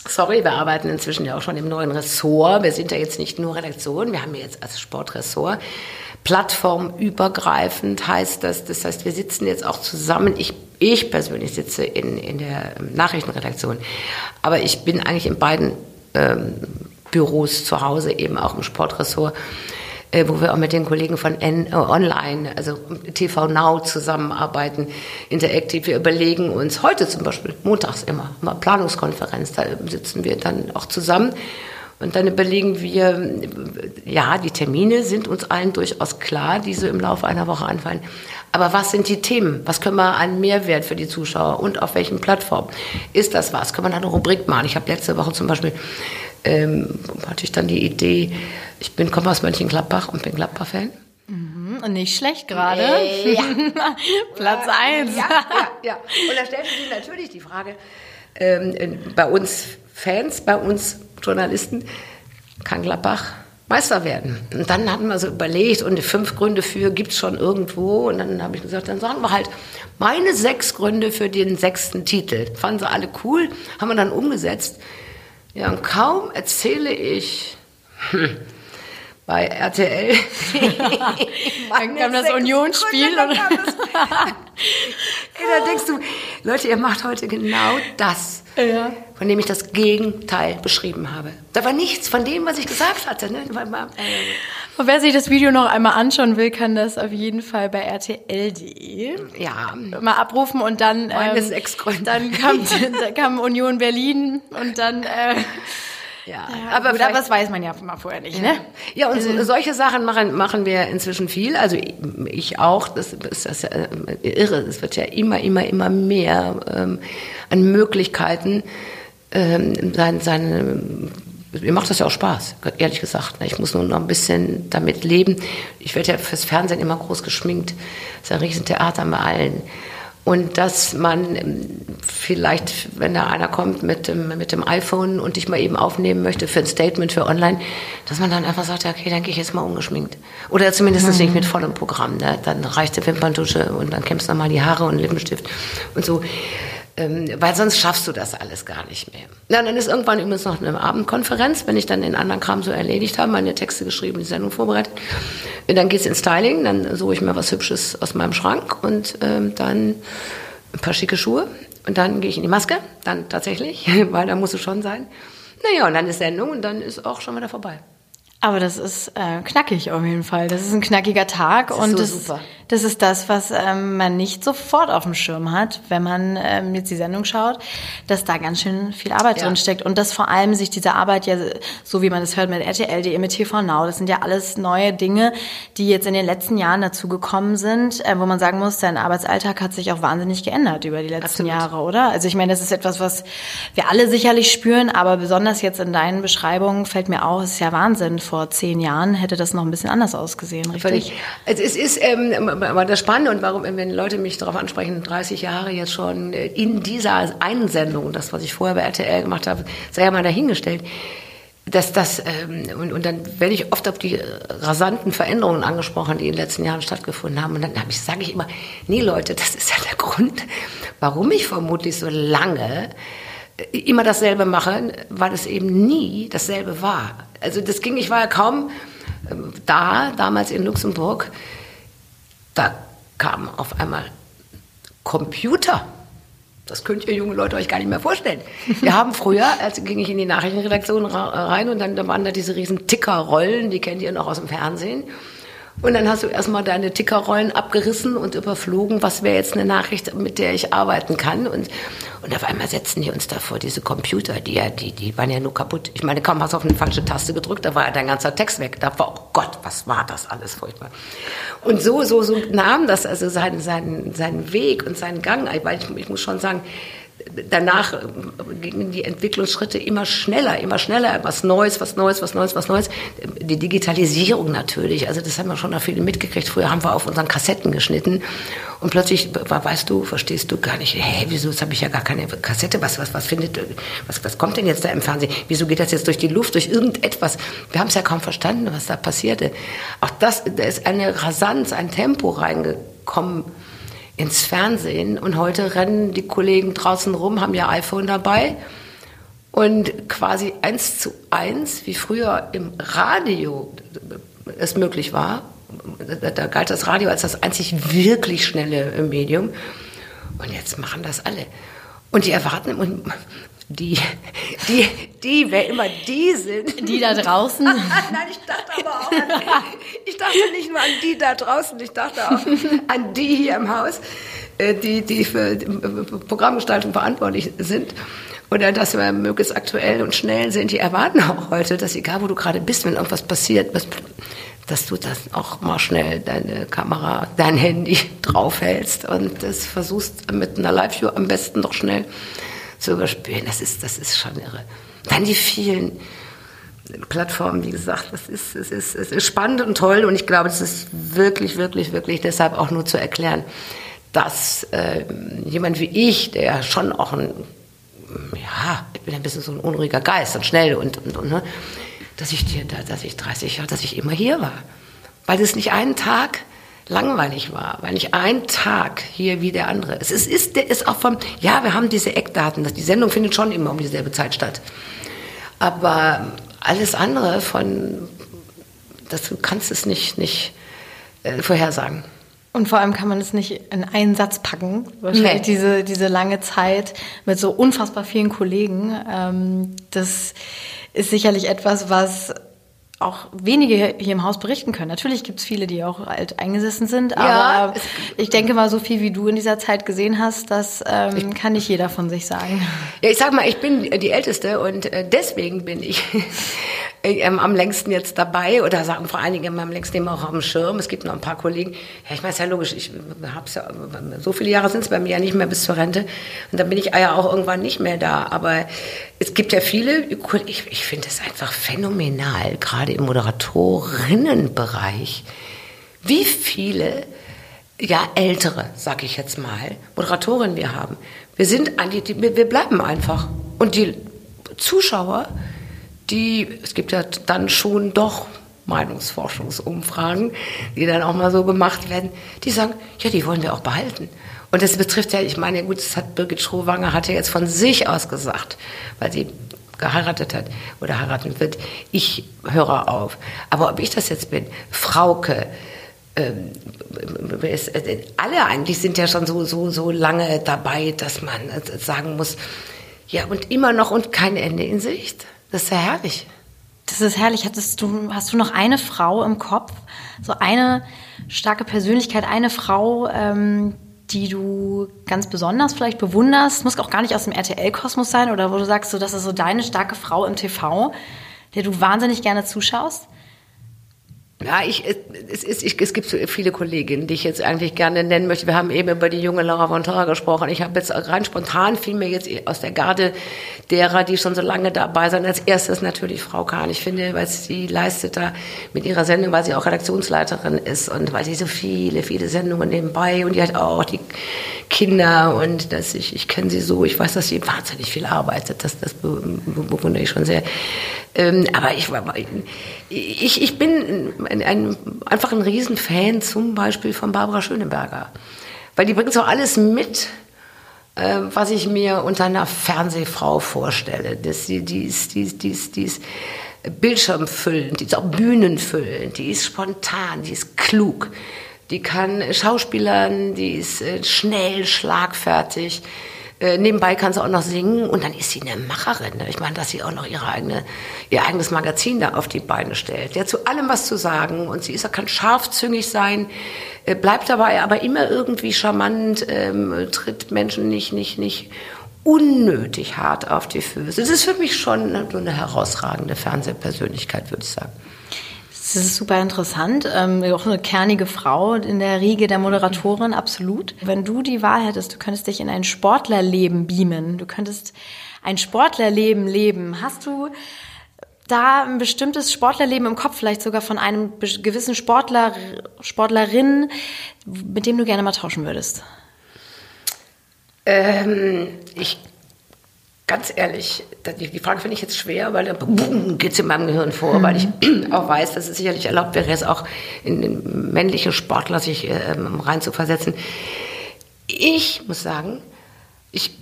Sorry, wir arbeiten inzwischen ja auch schon im neuen Ressort. Wir sind ja jetzt nicht nur Redaktion, wir haben jetzt als Sportressort plattformübergreifend heißt das. Das heißt, wir sitzen jetzt auch zusammen. Ich, ich persönlich sitze in, in der Nachrichtenredaktion, aber ich bin eigentlich in beiden ähm, Büros zu Hause, eben auch im Sportressort, wo wir auch mit den Kollegen von N, äh, Online, also TV Now zusammenarbeiten, Interactive. Wir überlegen uns heute zum Beispiel, montags immer, mal Planungskonferenz, da sitzen wir dann auch zusammen und dann überlegen wir, ja, die Termine sind uns allen durchaus klar, die so im Laufe einer Woche anfallen. Aber was sind die Themen? Was können wir an Mehrwert für die Zuschauer und auf welchen Plattformen? Ist das was? Können wir da eine Rubrik machen? Ich habe letzte Woche zum Beispiel, ähm, hatte ich dann die Idee, ich bin, komme aus Mönchengladbach und bin Gladbach-Fan. Mhm, und nicht schlecht gerade. Äh, ja. Platz eins. Ja, ja, ja. Und da stellte sich natürlich die Frage, ähm, bei uns Fans, bei uns Journalisten, kann Gladbach Meister werden. Und dann hatten wir so überlegt, und die fünf Gründe für gibt es schon irgendwo. Und dann habe ich gesagt, dann sagen wir halt meine sechs Gründe für den sechsten Titel. Fanden sie alle cool, haben wir dann umgesetzt. Ja, und kaum erzähle ich bei RTL. dann kam das Unionsspiel. da denkst du, Leute, ihr macht heute genau das ja. von dem ich das Gegenteil beschrieben habe. Da war nichts von dem, was ich gesagt hatte. Ne? Und wer sich das Video noch einmal anschauen will, kann das auf jeden Fall bei rtl.de ja. mal abrufen und dann, ähm, dann kam, da kam Union Berlin und dann äh, ja, ja aber, gut, aber das weiß man ja mal vorher nicht, ne? Ja, und also, solche Sachen machen, machen wir inzwischen viel. Also ich auch, das ist das ja äh, irre. Es wird ja immer, immer, immer mehr ähm, an Möglichkeiten, ähm, sein, seine mir macht das ja auch Spaß, ehrlich gesagt. Ne? Ich muss nur noch ein bisschen damit leben. Ich werde ja fürs Fernsehen immer groß geschminkt. Das ist ein Riesentheater bei allen. Und dass man ähm, vielleicht, wenn da einer kommt mit dem, mit dem iPhone und dich mal eben aufnehmen möchte für ein Statement für online, dass man dann einfach sagt, okay, dann gehe ich jetzt mal ungeschminkt. Oder zumindest mhm. nicht mit vollem Programm. Ne? Dann reicht die Wimperntusche und dann kämmst du nochmal die Haare und Lippenstift und so. Ähm, weil sonst schaffst du das alles gar nicht mehr. Ja, dann ist irgendwann übrigens noch eine Abendkonferenz, wenn ich dann den anderen Kram so erledigt habe, meine Texte geschrieben, die Sendung vorbereitet. Und dann geht's ins Styling, dann suche ich mir was Hübsches aus meinem Schrank und ähm, dann ein paar schicke Schuhe. Und dann gehe ich in die Maske, dann tatsächlich, weil da muss es schon sein. Naja, und dann ist Sendung und dann ist auch schon wieder vorbei. Aber das ist äh, knackig auf jeden Fall. Das ist ein knackiger Tag und so das, super. Das ist das, was ähm, man nicht sofort auf dem Schirm hat, wenn man ähm, jetzt die Sendung schaut, dass da ganz schön viel Arbeit ja. drin steckt und dass vor allem sich diese Arbeit ja, so wie man es hört mit RTL.de, mit TV Now, das sind ja alles neue Dinge, die jetzt in den letzten Jahren dazu gekommen sind, äh, wo man sagen muss, dein Arbeitsalltag hat sich auch wahnsinnig geändert über die letzten Absolut. Jahre, oder? Also ich meine, das ist etwas, was wir alle sicherlich spüren, aber besonders jetzt in deinen Beschreibungen fällt mir auf, es ist ja Wahnsinn vor zehn Jahren hätte das noch ein bisschen anders ausgesehen, richtig? Also es ist, ähm, aber das Spannende und warum, wenn Leute mich darauf ansprechen, 30 Jahre jetzt schon in dieser Einsendung, das, was ich vorher bei RTL gemacht habe, sei ja mal dahingestellt, dass das, ähm, und, und dann werde ich oft auf die rasanten Veränderungen angesprochen, die in den letzten Jahren stattgefunden haben. Und dann ich, sage ich immer, nee Leute, das ist ja der Grund, warum ich vermutlich so lange äh, immer dasselbe mache, weil es eben nie dasselbe war. Also das ging, ich war ja kaum ähm, da, damals in Luxemburg, da kamen auf einmal Computer das könnt ihr junge Leute euch gar nicht mehr vorstellen. Wir haben früher, als ging ich in die Nachrichtenredaktion rein und dann da waren da diese riesen Tickerrollen, die kennt ihr noch aus dem Fernsehen. Und dann hast du erstmal deine Tickerrollen abgerissen und überflogen, was wäre jetzt eine Nachricht, mit der ich arbeiten kann. Und, und auf einmal setzen die uns da vor diese Computer, die ja, die, die waren ja nur kaputt. Ich meine, kaum hast du auf eine falsche Taste gedrückt, da war ja dein ganzer Text weg. Da war, oh Gott, was war das alles furchtbar. Und so, so, so nahm das also seinen, seinen, seinen Weg und seinen Gang. Weil ich, ich muss schon sagen, danach gingen die Entwicklungsschritte immer schneller, immer schneller, was Neues, was Neues, was Neues, was Neues. Die Digitalisierung natürlich, also das haben wir schon noch viele mitgekriegt. Früher haben wir auf unseren Kassetten geschnitten und plötzlich, weißt du, verstehst du gar nicht, hä, wieso, jetzt habe ich ja gar keine Kassette, was, was, was findet, was, was kommt denn jetzt da im Fernsehen? Wieso geht das jetzt durch die Luft, durch irgendetwas? Wir haben es ja kaum verstanden, was da passierte. Auch das, da ist eine Rasanz, ein Tempo reingekommen, ins Fernsehen. Und heute rennen die Kollegen draußen rum, haben ihr iPhone dabei. Und quasi eins zu eins, wie früher im Radio es möglich war, da galt das Radio als das einzig wirklich schnelle Medium. Und jetzt machen das alle. Und die erwarten, die, die, die, wer immer die sind. Die da draußen? Nein, ich dachte aber auch an, ich dachte nicht nur an die da draußen, ich dachte auch an die hier im Haus, äh, die, die für Programmgestaltung verantwortlich sind. Oder dass wir möglichst aktuell und schnell sind. Die erwarten auch heute, dass egal wo du gerade bist, wenn irgendwas passiert, dass du das auch mal schnell deine Kamera, dein Handy draufhältst und das versuchst mit einer Live-View am besten doch schnell zu überspielen. Das ist, das ist schon irre. Dann die vielen Plattformen, wie gesagt, das ist, es ist, es ist spannend und toll und ich glaube, das ist wirklich, wirklich, wirklich deshalb auch nur zu erklären, dass äh, jemand wie ich, der ja schon auch ein, ja, ich bin ein bisschen so ein unruhiger Geist und schnell und, und, und ne, dass ich dir, dass ich 30 Jahre, dass ich immer hier war. Weil es nicht einen Tag langweilig war, weil nicht ein Tag hier wie der andere. Es ist, ist, ist auch vom, ja, wir haben diese Eckdaten, die Sendung findet schon immer um dieselbe Zeit statt. Aber alles andere von, das, du kannst es nicht, nicht äh, vorhersagen. Und vor allem kann man es nicht in einen Satz packen. Wahrscheinlich nee. diese, diese lange Zeit mit so unfassbar vielen Kollegen. Ähm, das ist sicherlich etwas, was auch wenige hier im Haus berichten können. Natürlich gibt es viele, die auch alt eingesessen sind, aber ja, ich denke mal, so viel wie du in dieser Zeit gesehen hast, das ähm, ich, kann nicht jeder von sich sagen. Ja, ich sag mal, ich bin die Älteste und äh, deswegen bin ich ähm, am längsten jetzt dabei oder sagen vor allen Dingen am längsten immer auch auf dem Schirm. Es gibt noch ein paar Kollegen. Ja, ich meine, es ist ja logisch, ich hab's ja, so viele Jahre sind es bei mir ja nicht mehr bis zur Rente und dann bin ich ja auch irgendwann nicht mehr da. Aber es gibt ja viele, ich, ich finde es einfach phänomenal, gerade im Moderatorinnenbereich, wie viele ja, ältere, sag ich jetzt mal, Moderatorinnen wir haben. Wir sind, wir bleiben einfach. Und die Zuschauer, die, es gibt ja dann schon doch Meinungsforschungsumfragen, die dann auch mal so gemacht werden, die sagen, ja, die wollen wir auch behalten. Und das betrifft ja, ich meine, gut, das hat Birgit Schrowanger hat ja jetzt von sich aus gesagt, weil sie geheiratet hat oder heiraten wird, ich höre auf. Aber ob ich das jetzt bin, Frauke, ähm, äh, alle eigentlich sind ja schon so, so, so lange dabei, dass man sagen muss, ja, und immer noch und kein Ende in Sicht. Das ist ja herrlich. Das ist herrlich. Hattest du, hast du noch eine Frau im Kopf? So eine starke Persönlichkeit, eine Frau, ähm, die du ganz besonders vielleicht bewunderst? Muss auch gar nicht aus dem RTL-Kosmos sein oder wo du sagst, so, das ist so deine starke Frau im TV, der du wahnsinnig gerne zuschaust? Ja, ich, es, ist, ich, es gibt viele Kolleginnen, die ich jetzt eigentlich gerne nennen möchte. Wir haben eben über die junge Laura von Torra gesprochen. Ich habe jetzt rein spontan fiel mir jetzt aus der Garde derer, die schon so lange dabei sind. Als erstes natürlich Frau Kahn. Ich finde, weil sie leistet da mit ihrer Sendung, weil sie auch Redaktionsleiterin ist und weil sie so viele, viele Sendungen nebenbei und die hat auch die Kinder und dass ich, ich kenne sie so, ich weiß, dass sie wahnsinnig viel arbeitet. Das, das bewundere ich schon sehr. Ähm, aber ich, ich, ich bin ein, ein, einfach ein Riesenfan zum Beispiel von Barbara Schöneberger. Weil die bringt so alles mit, äh, was ich mir unter einer Fernsehfrau vorstelle. Das, die, die, ist, die, die, ist, die ist bildschirmfüllend, die ist auch bühnenfüllend, die ist spontan, die ist klug, die kann Schauspielern, die ist äh, schnell, schlagfertig. Äh, nebenbei kann sie auch noch singen und dann ist sie eine Macherin. Ne? Ich meine, dass sie auch noch ihre eigene, ihr eigenes Magazin da auf die Beine stellt. Die hat zu allem was zu sagen und sie ist, kann scharfzüngig sein, äh, bleibt dabei aber immer irgendwie charmant, ähm, tritt Menschen nicht, nicht, nicht unnötig hart auf die Füße. Es ist für mich schon eine, eine herausragende Fernsehpersönlichkeit, würde ich sagen. Das ist super interessant. Ähm, auch eine kernige Frau in der Riege der Moderatorin, absolut. Wenn du die Wahl hättest, du könntest dich in ein Sportlerleben beamen. Du könntest ein Sportlerleben leben. Hast du da ein bestimmtes Sportlerleben im Kopf, vielleicht sogar von einem gewissen Sportler, Sportlerin, mit dem du gerne mal tauschen würdest? Ähm, ich ganz ehrlich, die Frage finde ich jetzt schwer, weil dann geht es in meinem Gehirn vor, mhm. weil ich auch weiß, dass es sicherlich erlaubt wäre, es auch in den männlichen Sportler sich ähm, rein zu versetzen. Ich muss sagen, ich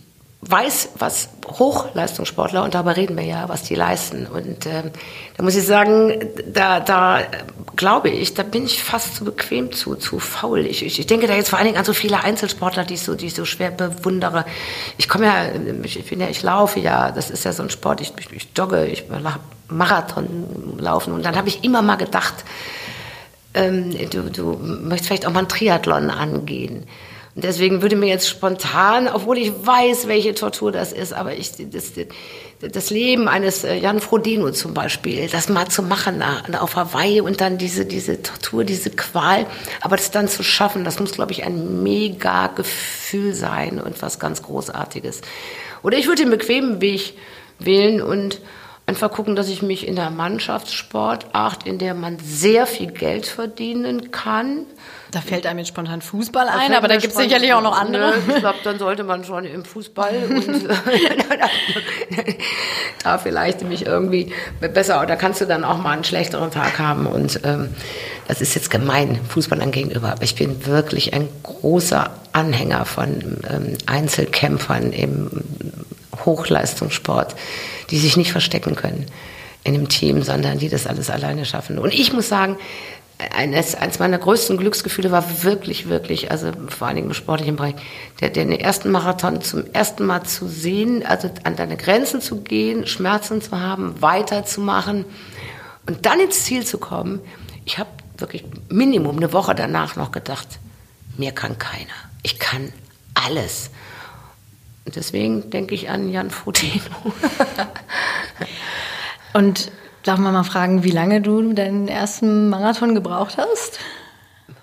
weiß, was Hochleistungssportler, und darüber reden wir ja, was die leisten. Und äh, da muss ich sagen, da, da glaube ich, da bin ich fast zu bequem, zu, zu faul. Ich, ich, ich denke da jetzt vor allen Dingen an so viele Einzelsportler, die ich so, die ich so schwer bewundere. Ich komme ja, ich, ich bin ja, ich laufe ja, das ist ja so ein Sport, ich, ich, ich jogge, ich Marathon laufen. Und dann habe ich immer mal gedacht, ähm, du, du möchtest vielleicht auch mal einen Triathlon angehen. Und deswegen würde mir jetzt spontan, obwohl ich weiß, welche Tortur das ist, aber ich, das, das Leben eines äh, Jan Frodeno zum Beispiel, das mal zu machen auf Hawaii und dann diese, diese Tortur, diese Qual, aber das dann zu schaffen, das muss, glaube ich, ein mega Gefühl sein und was ganz Großartiges. Oder ich würde den bequemen Weg wählen und einfach gucken, dass ich mich in der Mannschaftssportart, in der man sehr viel Geld verdienen kann, da fällt einem jetzt spontan Fußball ein, aber da gibt es sicherlich auch noch andere. Ich glaube, dann sollte man schon im Fußball und da vielleicht mich irgendwie besser, oder kannst du dann auch mal einen schlechteren Tag haben und ähm, das ist jetzt gemein Fußballern gegenüber, aber ich bin wirklich ein großer Anhänger von ähm, Einzelkämpfern im Hochleistungssport, die sich nicht verstecken können in einem Team, sondern die das alles alleine schaffen. Und ich muss sagen, eines, eines meiner größten Glücksgefühle war wirklich, wirklich, also vor Dingen im sportlichen Bereich, der, den ersten Marathon zum ersten Mal zu sehen, also an deine Grenzen zu gehen, Schmerzen zu haben, weiterzumachen und dann ins Ziel zu kommen. Ich habe wirklich Minimum eine Woche danach noch gedacht, mir kann keiner. Ich kann alles. Und deswegen denke ich an Jan Frodeno. und Darf man mal fragen, wie lange du deinen ersten Marathon gebraucht hast?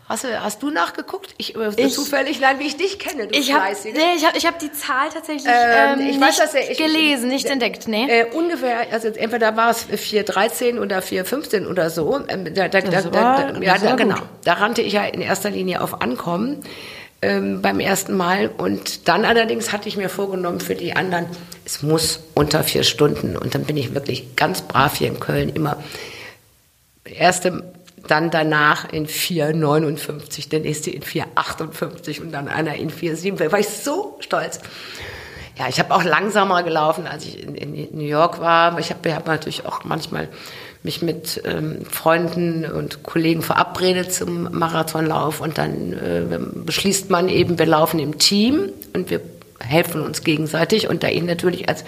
Hast du, hast du nachgeguckt? Ich, äh, ich zufällig, nein, wie ich dich kenne. Du ich habe nee, ich hab, ich hab die Zahl tatsächlich ähm, ähm, ich nicht weiß, dass er, ich, gelesen, nicht entdeckt. Nee. Äh, ungefähr, also entweder war es 4,13 oder 4,15 oder so. Ähm, da, da, da, war, ja, da, genau. Da rannte ich ja in erster Linie auf Ankommen ähm, beim ersten Mal. Und dann allerdings hatte ich mir vorgenommen für die anderen, es muss unter vier Stunden. Und dann bin ich wirklich ganz brav hier in Köln immer erste, dann danach in 4,59, der nächste in 4,58 und dann einer in 4,7. Da war ich so stolz. Ja, ich habe auch langsamer gelaufen, als ich in, in New York war. Ich habe hab natürlich auch manchmal mich mit ähm, Freunden und Kollegen verabredet zum Marathonlauf und dann äh, beschließt man eben, wir laufen im Team und wir helfen uns gegenseitig und da ich natürlich als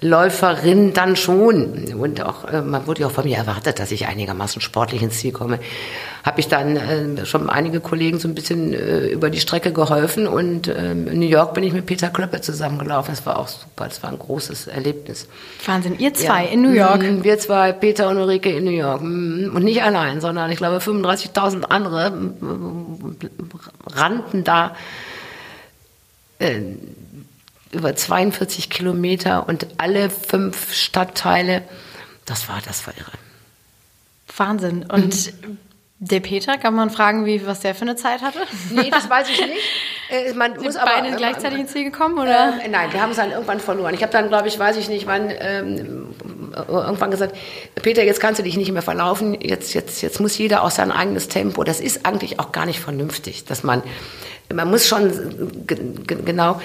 Läuferin dann schon. Und auch, äh, man wurde ja auch von mir erwartet, dass ich einigermaßen sportlich ins Ziel komme. Habe ich dann äh, schon einige Kollegen so ein bisschen äh, über die Strecke geholfen. Und äh, in New York bin ich mit Peter Klöppe zusammengelaufen. Das war auch super. Das war ein großes Erlebnis. Wahnsinn, ihr zwei ja. in New York. Mhm, wir zwei, Peter und Ulrike in New York. Mhm. Und nicht allein, sondern ich glaube 35.000 andere rannten da über 42 Kilometer und alle fünf Stadtteile. Das war, das war irre. Wahnsinn. Und mhm. der Peter, kann man fragen, wie, was der für eine Zeit hatte? Nee, das weiß ich nicht. Äh, man Sind muss aber, beide gleichzeitig ins Ziel gekommen, oder? Äh, nein, wir haben es dann irgendwann verloren. Ich habe dann, glaube ich, weiß ich nicht, wann, ähm, irgendwann gesagt, Peter, jetzt kannst du dich nicht mehr verlaufen, jetzt, jetzt, jetzt muss jeder auch sein eigenes Tempo. Das ist eigentlich auch gar nicht vernünftig, dass man, man muss schon genau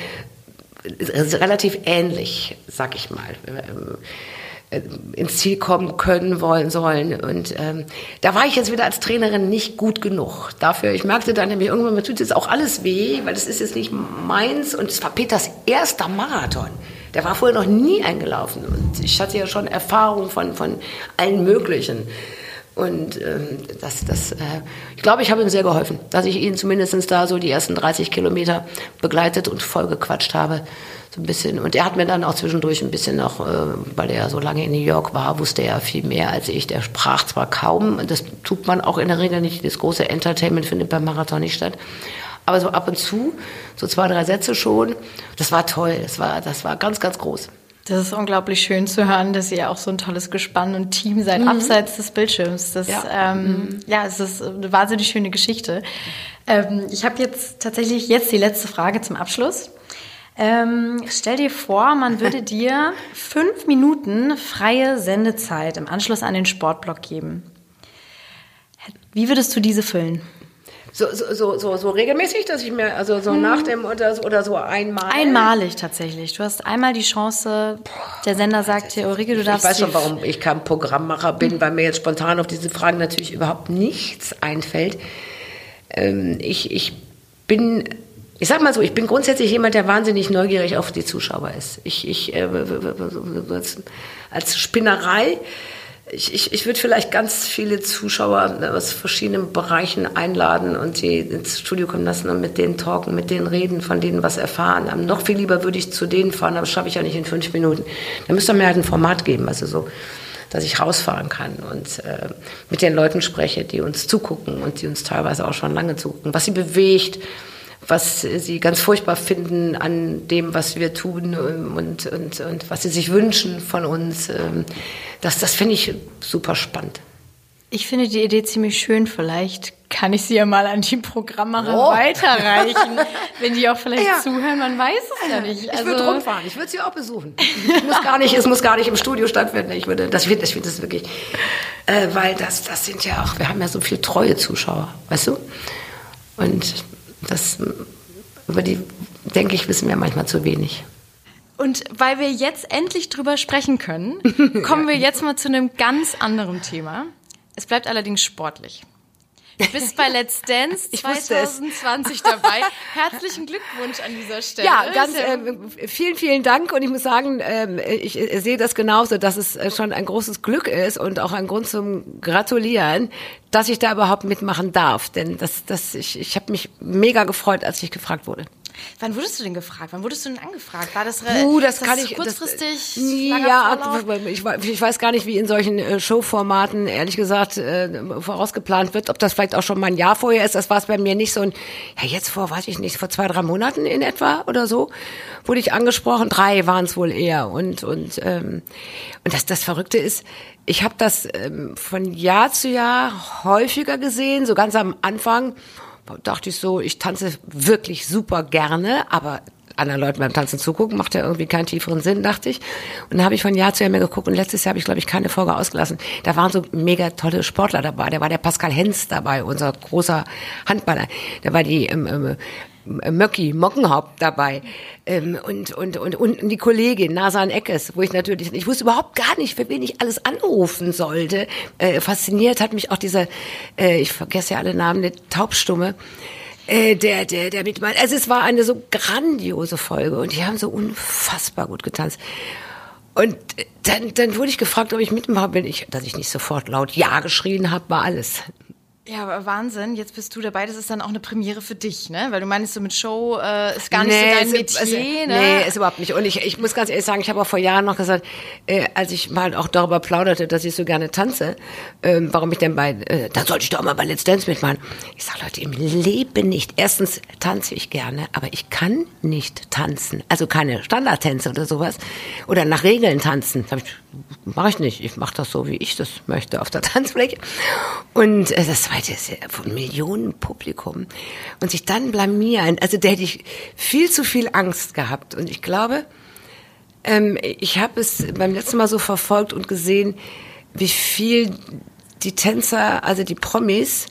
relativ ähnlich, sag ich mal, äh, ins Ziel kommen können, wollen, sollen. Und ähm, da war ich jetzt wieder als Trainerin nicht gut genug dafür. Ich merkte dann nämlich irgendwann, mir tut jetzt auch alles weh, weil das ist jetzt nicht meins. Und es war Peters erster Marathon. Der war vorher noch nie eingelaufen. Und ich hatte ja schon Erfahrung von, von allen möglichen. Und ähm, das, das, äh, ich glaube, ich habe ihm sehr geholfen, dass ich ihn zumindest da so die ersten 30 Kilometer begleitet und vollgequatscht habe. So ein bisschen. Und er hat mir dann auch zwischendurch ein bisschen noch, äh, weil er so lange in New York war, wusste er viel mehr als ich. Der sprach zwar kaum, das tut man auch in der Regel nicht. Das große Entertainment findet beim Marathon nicht statt. Aber so ab und zu, so zwei, drei Sätze schon, das war toll. Das war, das war ganz, ganz groß. Das ist unglaublich schön zu hören, dass ihr auch so ein tolles Gespann und Team seid, mhm. abseits des Bildschirms. Das, ja, ähm, mhm. ja es ist eine wahnsinnig schöne Geschichte. Ähm, ich habe jetzt tatsächlich jetzt die letzte Frage zum Abschluss. Ähm, stell dir vor, man würde dir fünf Minuten freie Sendezeit im Anschluss an den Sportblock geben. Wie würdest du diese füllen? So, so, so, so, regelmäßig, dass ich mir, also so hm. nach dem oder so, oder so einmal? Einmalig tatsächlich. Du hast einmal die Chance, der Sender sagt dir, Ulrike, du darfst. Ich weiß schon, warum ich kein Programmmacher bin, weil mir jetzt spontan auf diese Fragen natürlich überhaupt nichts einfällt. Ähm, ich, ich bin ich sag mal so, ich bin grundsätzlich jemand, der wahnsinnig neugierig auf die Zuschauer ist. Ich, ich äh, als Spinnerei ich, ich, ich würde vielleicht ganz viele Zuschauer aus verschiedenen Bereichen einladen und sie ins Studio kommen lassen und mit denen talken, mit denen reden, von denen was erfahren. Ähm, noch viel lieber würde ich zu denen fahren, aber das schaffe ich ja nicht in fünf Minuten. Da müsste mir halt ein Format geben, also so, dass ich rausfahren kann und äh, mit den Leuten spreche, die uns zugucken und die uns teilweise auch schon lange zugucken, was sie bewegt, was sie ganz furchtbar finden an dem, was wir tun ähm, und, und, und was sie sich wünschen von uns. Ähm, das, das finde ich super spannend. Ich finde die Idee ziemlich schön. Vielleicht kann ich sie ja mal an die Programmerin oh. weiterreichen. wenn die auch vielleicht ja. zuhören, man weiß es ja nicht. Also ich würde rumfahren, ich würde sie auch besuchen. Es muss gar nicht, es muss gar nicht im Studio stattfinden. Ich würde, das finde ich finde das wirklich, äh, weil das, das sind ja auch, wir haben ja so viele treue Zuschauer, weißt du? Und das, über die, denke ich, wissen wir manchmal zu wenig. Und weil wir jetzt endlich drüber sprechen können, kommen wir jetzt mal zu einem ganz anderen Thema. Es bleibt allerdings sportlich. Du bist bei Let's Dance 2020 dabei. Herzlichen Glückwunsch an dieser Stelle. Ja, ganz äh, vielen, vielen Dank. Und ich muss sagen, äh, ich, ich sehe das genauso, dass es äh, schon ein großes Glück ist und auch ein Grund zum Gratulieren, dass ich da überhaupt mitmachen darf. Denn das, das, ich, ich habe mich mega gefreut, als ich gefragt wurde. Wann wurdest du denn gefragt? Wann wurdest du denn angefragt? War das, uh, das, das kann ich kurzfristig? Das, ja, ich, ich, weiß gar nicht, wie in solchen äh, Showformaten ehrlich gesagt äh, vorausgeplant wird. Ob das vielleicht auch schon mal ein Jahr vorher ist. Das war es bei mir nicht so. Ein, ja, jetzt vor, weiß ich nicht, vor zwei, drei Monaten in etwa oder so wurde ich angesprochen. Drei waren es wohl eher. Und und ähm, und das das Verrückte ist, ich habe das ähm, von Jahr zu Jahr häufiger gesehen, so ganz am Anfang dachte ich so, ich tanze wirklich super gerne, aber anderen Leuten beim Tanzen zugucken, macht ja irgendwie keinen tieferen Sinn, dachte ich. Und dann habe ich von Jahr zu Jahr mehr geguckt und letztes Jahr habe ich, glaube ich, keine Folge ausgelassen. Da waren so mega tolle Sportler dabei. Da war der Pascal Hens dabei, unser großer Handballer. Da war die ähm, ähm, Möcki, Mockenhaupt dabei ähm, und, und, und, und die Kollegin Nasan Eckes, wo ich natürlich, ich wusste überhaupt gar nicht, für wen ich alles anrufen sollte. Äh, fasziniert hat mich auch dieser, äh, ich vergesse ja alle Namen, der Taubstumme, äh, der, der, der mit Also es war eine so grandiose Folge und die haben so unfassbar gut getanzt. Und dann, dann wurde ich gefragt, ob ich mitmache. Bin ich, dass ich nicht sofort laut Ja geschrien habe, war alles. Ja, aber Wahnsinn, jetzt bist du dabei, das ist dann auch eine Premiere für dich, ne? Weil du meinst, so mit Show äh, ist gar nicht nee, so dein Metier, also, ne? Nee, ist überhaupt nicht. Und ich, ich muss ganz ehrlich sagen, ich habe auch vor Jahren noch gesagt, äh, als ich mal auch darüber plauderte, dass ich so gerne tanze, äh, warum ich denn bei, äh, dann sollte ich doch mal bei Let's Dance mitmachen. Ich sage, Leute, im Leben nicht. Erstens tanze ich gerne, aber ich kann nicht tanzen. Also keine Standardtänze oder sowas. Oder nach Regeln tanzen. Das mache ich nicht. Ich mache das so, wie ich das möchte auf der Tanzfläche. Und äh, das zweite ist ja von Millionen Publikum. Und sich dann blamieren, also da hätte ich viel zu viel Angst gehabt. Und ich glaube, ähm, ich habe es beim letzten Mal so verfolgt und gesehen, wie viel die Tänzer, also die Promis,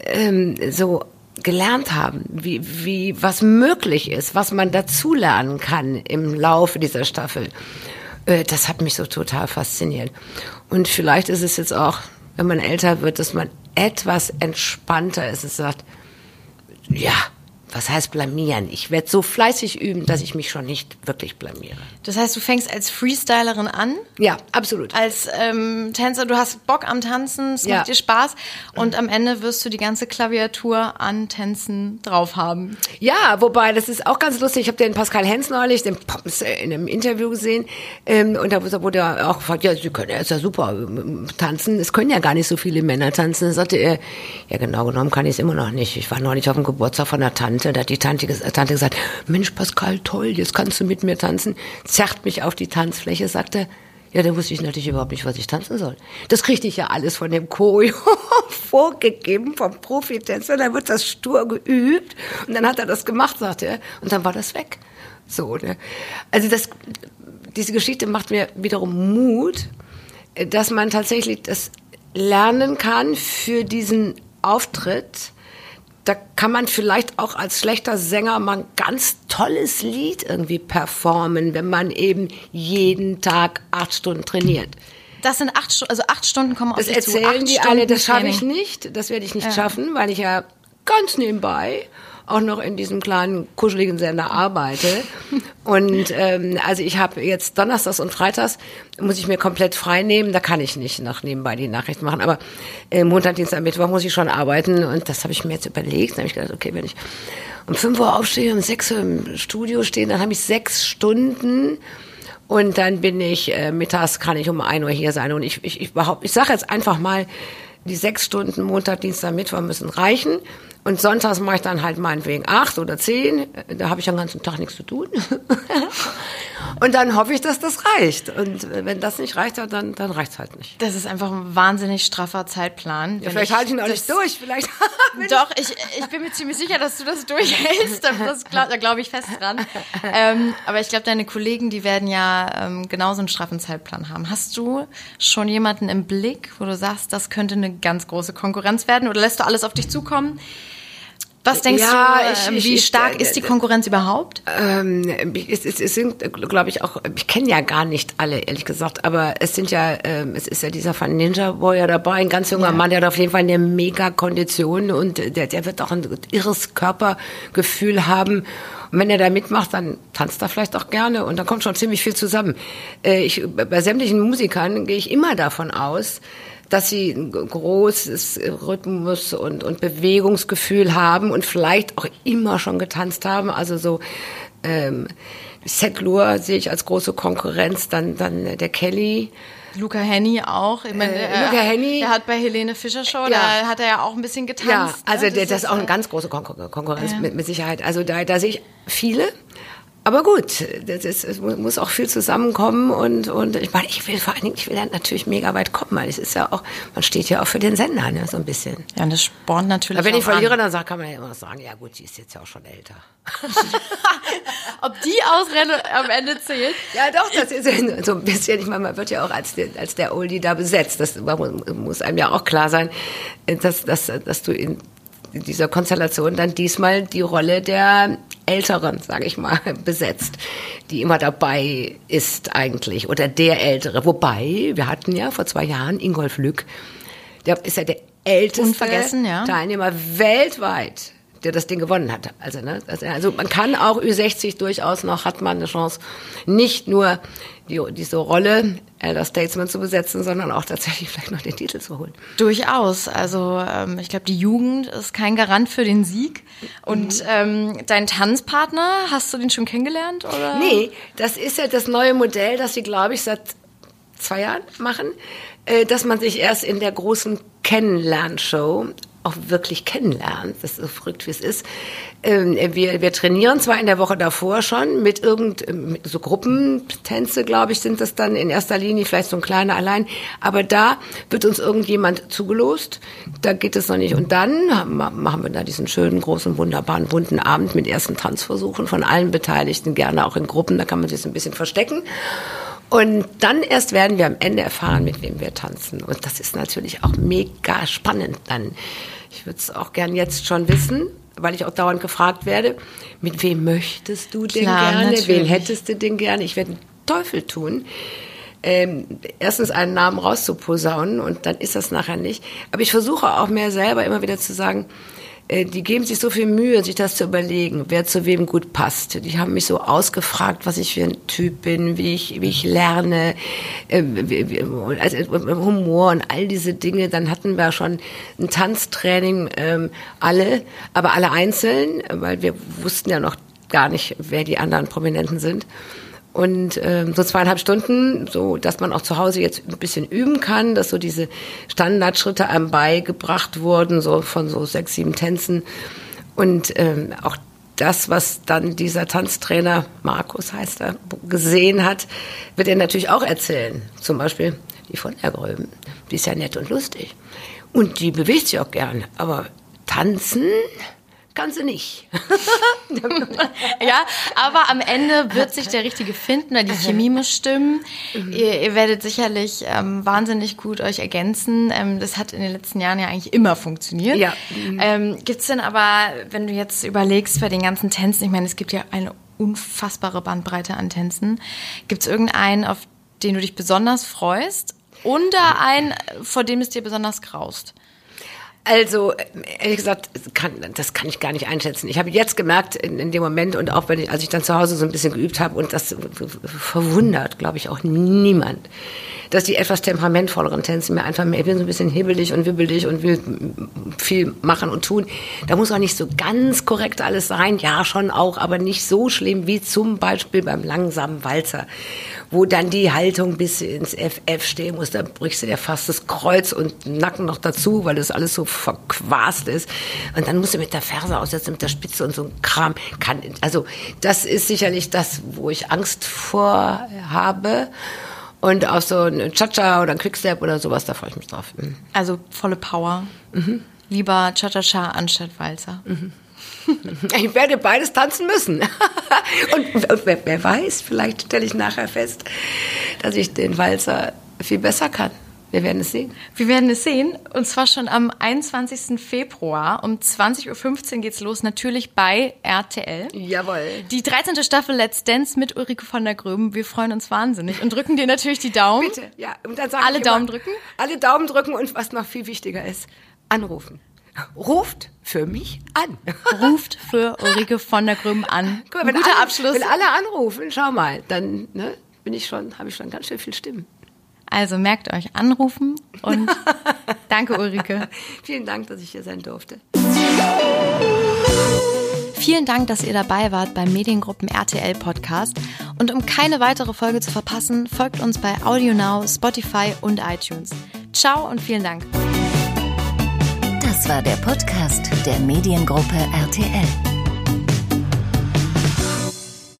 ähm, so gelernt haben, wie, wie, was möglich ist, was man dazulernen kann im Laufe dieser Staffel. Äh, das hat mich so total fasziniert. Und vielleicht ist es jetzt auch, wenn man älter wird, dass man etwas entspannter ist und sagt, ja, was heißt blamieren? Ich werde so fleißig üben, dass ich mich schon nicht wirklich blamiere. Das heißt, du fängst als Freestylerin an? Ja, absolut. Als ähm, Tänzer, du hast Bock am Tanzen, es ja. macht dir Spaß und am Ende wirst du die ganze Klaviatur an Tänzen drauf haben. Ja, wobei, das ist auch ganz lustig. Ich habe den Pascal Hens neulich den Pops in einem Interview gesehen ähm, und da wurde er auch gefragt, ja, Sie können ist ja super ähm, tanzen. Es können ja gar nicht so viele Männer tanzen. Da sagte er, ja genau genommen kann ich es immer noch nicht. Ich war neulich auf dem Geburtstag von einer Tante Tante, da hat die Tante, Tante gesagt, Mensch Pascal, toll, jetzt kannst du mit mir tanzen. Zerrt mich auf die Tanzfläche, sagte, ja, da wusste ich natürlich überhaupt nicht, was ich tanzen soll. Das kriegte ich ja alles von dem Choreo vorgegeben, vom Profitänzer. Dann wird das stur geübt. Und dann hat er das gemacht, sagte er. Und dann war das weg. So, ne? Also das, diese Geschichte macht mir wiederum Mut, dass man tatsächlich das lernen kann für diesen Auftritt, da kann man vielleicht auch als schlechter Sänger mal ein ganz tolles Lied irgendwie performen, wenn man eben jeden Tag acht Stunden trainiert. Das sind acht Stunden, also acht Stunden kommen aus Das erzählen die alle, das schaffe ich nicht, das werde ich nicht ja. schaffen, weil ich ja ganz nebenbei auch noch in diesem kleinen kuscheligen Sender arbeite. Und ähm, also ich habe jetzt Donnerstags und Freitags muss ich mir komplett frei nehmen. Da kann ich nicht noch nebenbei die Nachrichten machen. Aber äh, Montag, Dienstag, Mittwoch muss ich schon arbeiten. Und das habe ich mir jetzt überlegt. Da habe ich gedacht, okay, wenn ich um 5 Uhr aufstehe, um 6 Uhr im Studio stehe, dann habe ich sechs Stunden. Und dann bin ich, äh, mittags kann ich um 1 Uhr hier sein. Und ich, ich, ich behaupte, ich sage jetzt einfach mal, die sechs Stunden Montag, Dienstag, Mittwoch müssen reichen. Und sonntags mache ich dann halt meinetwegen acht oder zehn. Da habe ich den ganzen Tag nichts zu tun. und dann hoffe ich, dass das reicht. Und wenn das nicht reicht, dann, dann reicht es halt nicht. Das ist einfach ein wahnsinnig straffer Zeitplan. Ja, vielleicht halte ich ihn auch nicht durch. Vielleicht Doch, ich, ich bin mir ziemlich sicher, dass du das durchhältst. Das da glaube ich fest dran. Ähm, aber ich glaube, deine Kollegen, die werden ja ähm, genauso einen straffen Zeitplan haben. Hast du schon jemanden im Blick, wo du sagst, das könnte eine ganz große Konkurrenz werden? Oder lässt du alles auf dich zukommen? Was denkst ja, du, äh, ich, wie stark ich, ist die Konkurrenz überhaupt? Ähm, es, es, es sind, glaube ich, auch, ich kenne ja gar nicht alle, ehrlich gesagt, aber es sind ja, ähm, es ist ja dieser von Ninja Warrior dabei, ein ganz junger ja. Mann, der hat auf jeden Fall eine mega Kondition und der, der wird auch ein irres Körpergefühl haben. Und wenn er da mitmacht, dann tanzt er vielleicht auch gerne und dann kommt schon ziemlich viel zusammen. Äh, ich, bei sämtlichen Musikern gehe ich immer davon aus, dass sie ein großes Rhythmus und, und Bewegungsgefühl haben und vielleicht auch immer schon getanzt haben. Also so ähm, Seth Lure sehe ich als große Konkurrenz, dann, dann der Kelly. Luca Henny auch. Ich meine, äh, Luca Henny. Der hat bei Helene Fischer Show, ja. da hat er ja auch ein bisschen getanzt. Ja, also ne? das, das ist auch eine ganz große Konkurrenz ja. mit, mit Sicherheit. Also da, da sehe ich viele. Aber gut, das ist, es muss auch viel zusammenkommen und, und ich meine, ich will vor allen Dingen, ich will dann natürlich mega weit kommen, weil es ist ja auch, man steht ja auch für den Sender, ne, so ein bisschen. Ja, und das spornt natürlich. Aber wenn ich verliere, an. dann sagt, kann man ja immer sagen, ja gut, die ist jetzt ja auch schon älter. Ob die Ausrenne am Ende zählt? Ja, doch, das ist so ein bisschen, ich meine, man wird ja auch als der, als der Oldie da besetzt. Das muss einem ja auch klar sein, dass, dass, dass du in dieser Konstellation dann diesmal die Rolle der Älteren, sage ich mal, besetzt, die immer dabei ist eigentlich oder der Ältere. Wobei wir hatten ja vor zwei Jahren Ingolf Lück, der ist ja der älteste ja. Teilnehmer weltweit der das Ding gewonnen hat. Also, ne, also man kann auch Ü60 durchaus noch, hat man eine Chance, nicht nur die, diese Rolle Elder Statesman zu besetzen, sondern auch tatsächlich vielleicht noch den Titel zu holen. Durchaus. Also ähm, ich glaube, die Jugend ist kein Garant für den Sieg. Und mhm. ähm, dein Tanzpartner, hast du den schon kennengelernt? Oder? Nee, das ist ja das neue Modell, das sie, glaube ich, seit zwei Jahren machen, äh, dass man sich erst in der großen Kennenlernshow auch wirklich kennenlernt. Das ist so verrückt, wie es ist. Ähm, wir, wir trainieren zwar in der Woche davor schon mit irgend mit so Gruppentänze, glaube ich, sind das dann in erster Linie, vielleicht so ein kleiner allein. Aber da wird uns irgendjemand zugelost. Da geht es noch nicht. Und dann machen wir da diesen schönen, großen, wunderbaren, bunten Abend mit ersten Tanzversuchen von allen Beteiligten, gerne auch in Gruppen. Da kann man sich ein bisschen verstecken. Und dann erst werden wir am Ende erfahren, mit wem wir tanzen. Und das ist natürlich auch mega spannend dann. Ich würde es auch gern jetzt schon wissen, weil ich auch dauernd gefragt werde, mit wem möchtest du denn Klar, gerne? Natürlich. Wen hättest du denn gerne? Ich werde einen Teufel tun. Ähm, erstens einen Namen rauszuposaunen und dann ist das nachher nicht. Aber ich versuche auch mehr selber immer wieder zu sagen, die geben sich so viel Mühe, sich das zu überlegen, wer zu wem gut passt. Die haben mich so ausgefragt, was ich für ein Typ bin, wie ich, wie ich lerne, äh, also Humor und all diese Dinge. Dann hatten wir schon ein Tanztraining, ähm, alle, aber alle einzeln, weil wir wussten ja noch gar nicht, wer die anderen Prominenten sind. Und ähm, so zweieinhalb Stunden, so dass man auch zu Hause jetzt ein bisschen üben kann, dass so diese Standardschritte einem beigebracht wurden, so von so sechs, sieben Tänzen. Und ähm, auch das, was dann dieser Tanztrainer, Markus heißt er, gesehen hat, wird er natürlich auch erzählen. Zum Beispiel die von Ergröben. Die ist ja nett und lustig. Und die bewegt sich auch gern. Aber tanzen, kann sie nicht. ja, aber am Ende wird sich der Richtige finden, weil die Chemie muss stimmen. Mhm. Ihr, ihr, werdet sicherlich ähm, wahnsinnig gut euch ergänzen. Ähm, das hat in den letzten Jahren ja eigentlich immer funktioniert. Ja. Mhm. Ähm, gibt es denn aber, wenn du jetzt überlegst bei den ganzen Tänzen, ich meine, es gibt ja eine unfassbare Bandbreite an Tänzen. Gibt es irgendeinen, auf den du dich besonders freust? Oder einen, vor dem es dir besonders graust? Also, ehrlich gesagt, kann, das kann ich gar nicht einschätzen. Ich habe jetzt gemerkt, in, in, dem Moment und auch wenn ich, als ich dann zu Hause so ein bisschen geübt habe, und das verwundert, glaube ich, auch niemand, dass die etwas temperamentvolleren Tänze mir einfach mehr, ich bin so ein bisschen hibbelig und wibbelig und will viel machen und tun. Da muss auch nicht so ganz korrekt alles sein. Ja, schon auch, aber nicht so schlimm wie zum Beispiel beim langsamen Walzer, wo dann die Haltung bis ins FF stehen muss. Da brichst du dir fast das Kreuz und Nacken noch dazu, weil das alles so verquast ist. Und dann musst du mit der Ferse aussetzen, mit der Spitze und so ein Kram. Kann, also das ist sicherlich das, wo ich Angst vor habe. Und auch so ein Cha-Cha oder ein Quickstep oder sowas, da freue ich mich drauf. Mhm. Also volle Power. Mhm. Lieber Cha-Cha-Cha anstatt Walzer. Mhm. Ich werde beides tanzen müssen. Und wer, wer weiß, vielleicht stelle ich nachher fest, dass ich den Walzer viel besser kann. Wir werden es sehen. Wir werden es sehen. Und zwar schon am 21. Februar um 20.15 Uhr geht's los. Natürlich bei RTL. Jawohl. Die 13. Staffel Let's Dance mit Ulrike von der Gröben. Wir freuen uns wahnsinnig und drücken dir natürlich die Daumen. Bitte, ja. Und dann sage alle ich Daumen immer, drücken. Alle Daumen drücken und was noch viel wichtiger ist, anrufen. Ruft für mich an. Ruft für Ulrike von der Gröben an. Guck mal, wenn Guter alle, Abschluss. Wenn alle anrufen, schau mal, dann ne, bin ich schon, habe ich schon ganz schön viel Stimmen. Also merkt euch anrufen und danke Ulrike. Vielen Dank, dass ich hier sein durfte. Vielen Dank, dass ihr dabei wart beim Mediengruppen RTL Podcast. Und um keine weitere Folge zu verpassen, folgt uns bei AudioNow, Spotify und iTunes. Ciao und vielen Dank. Das war der Podcast der Mediengruppe RTL.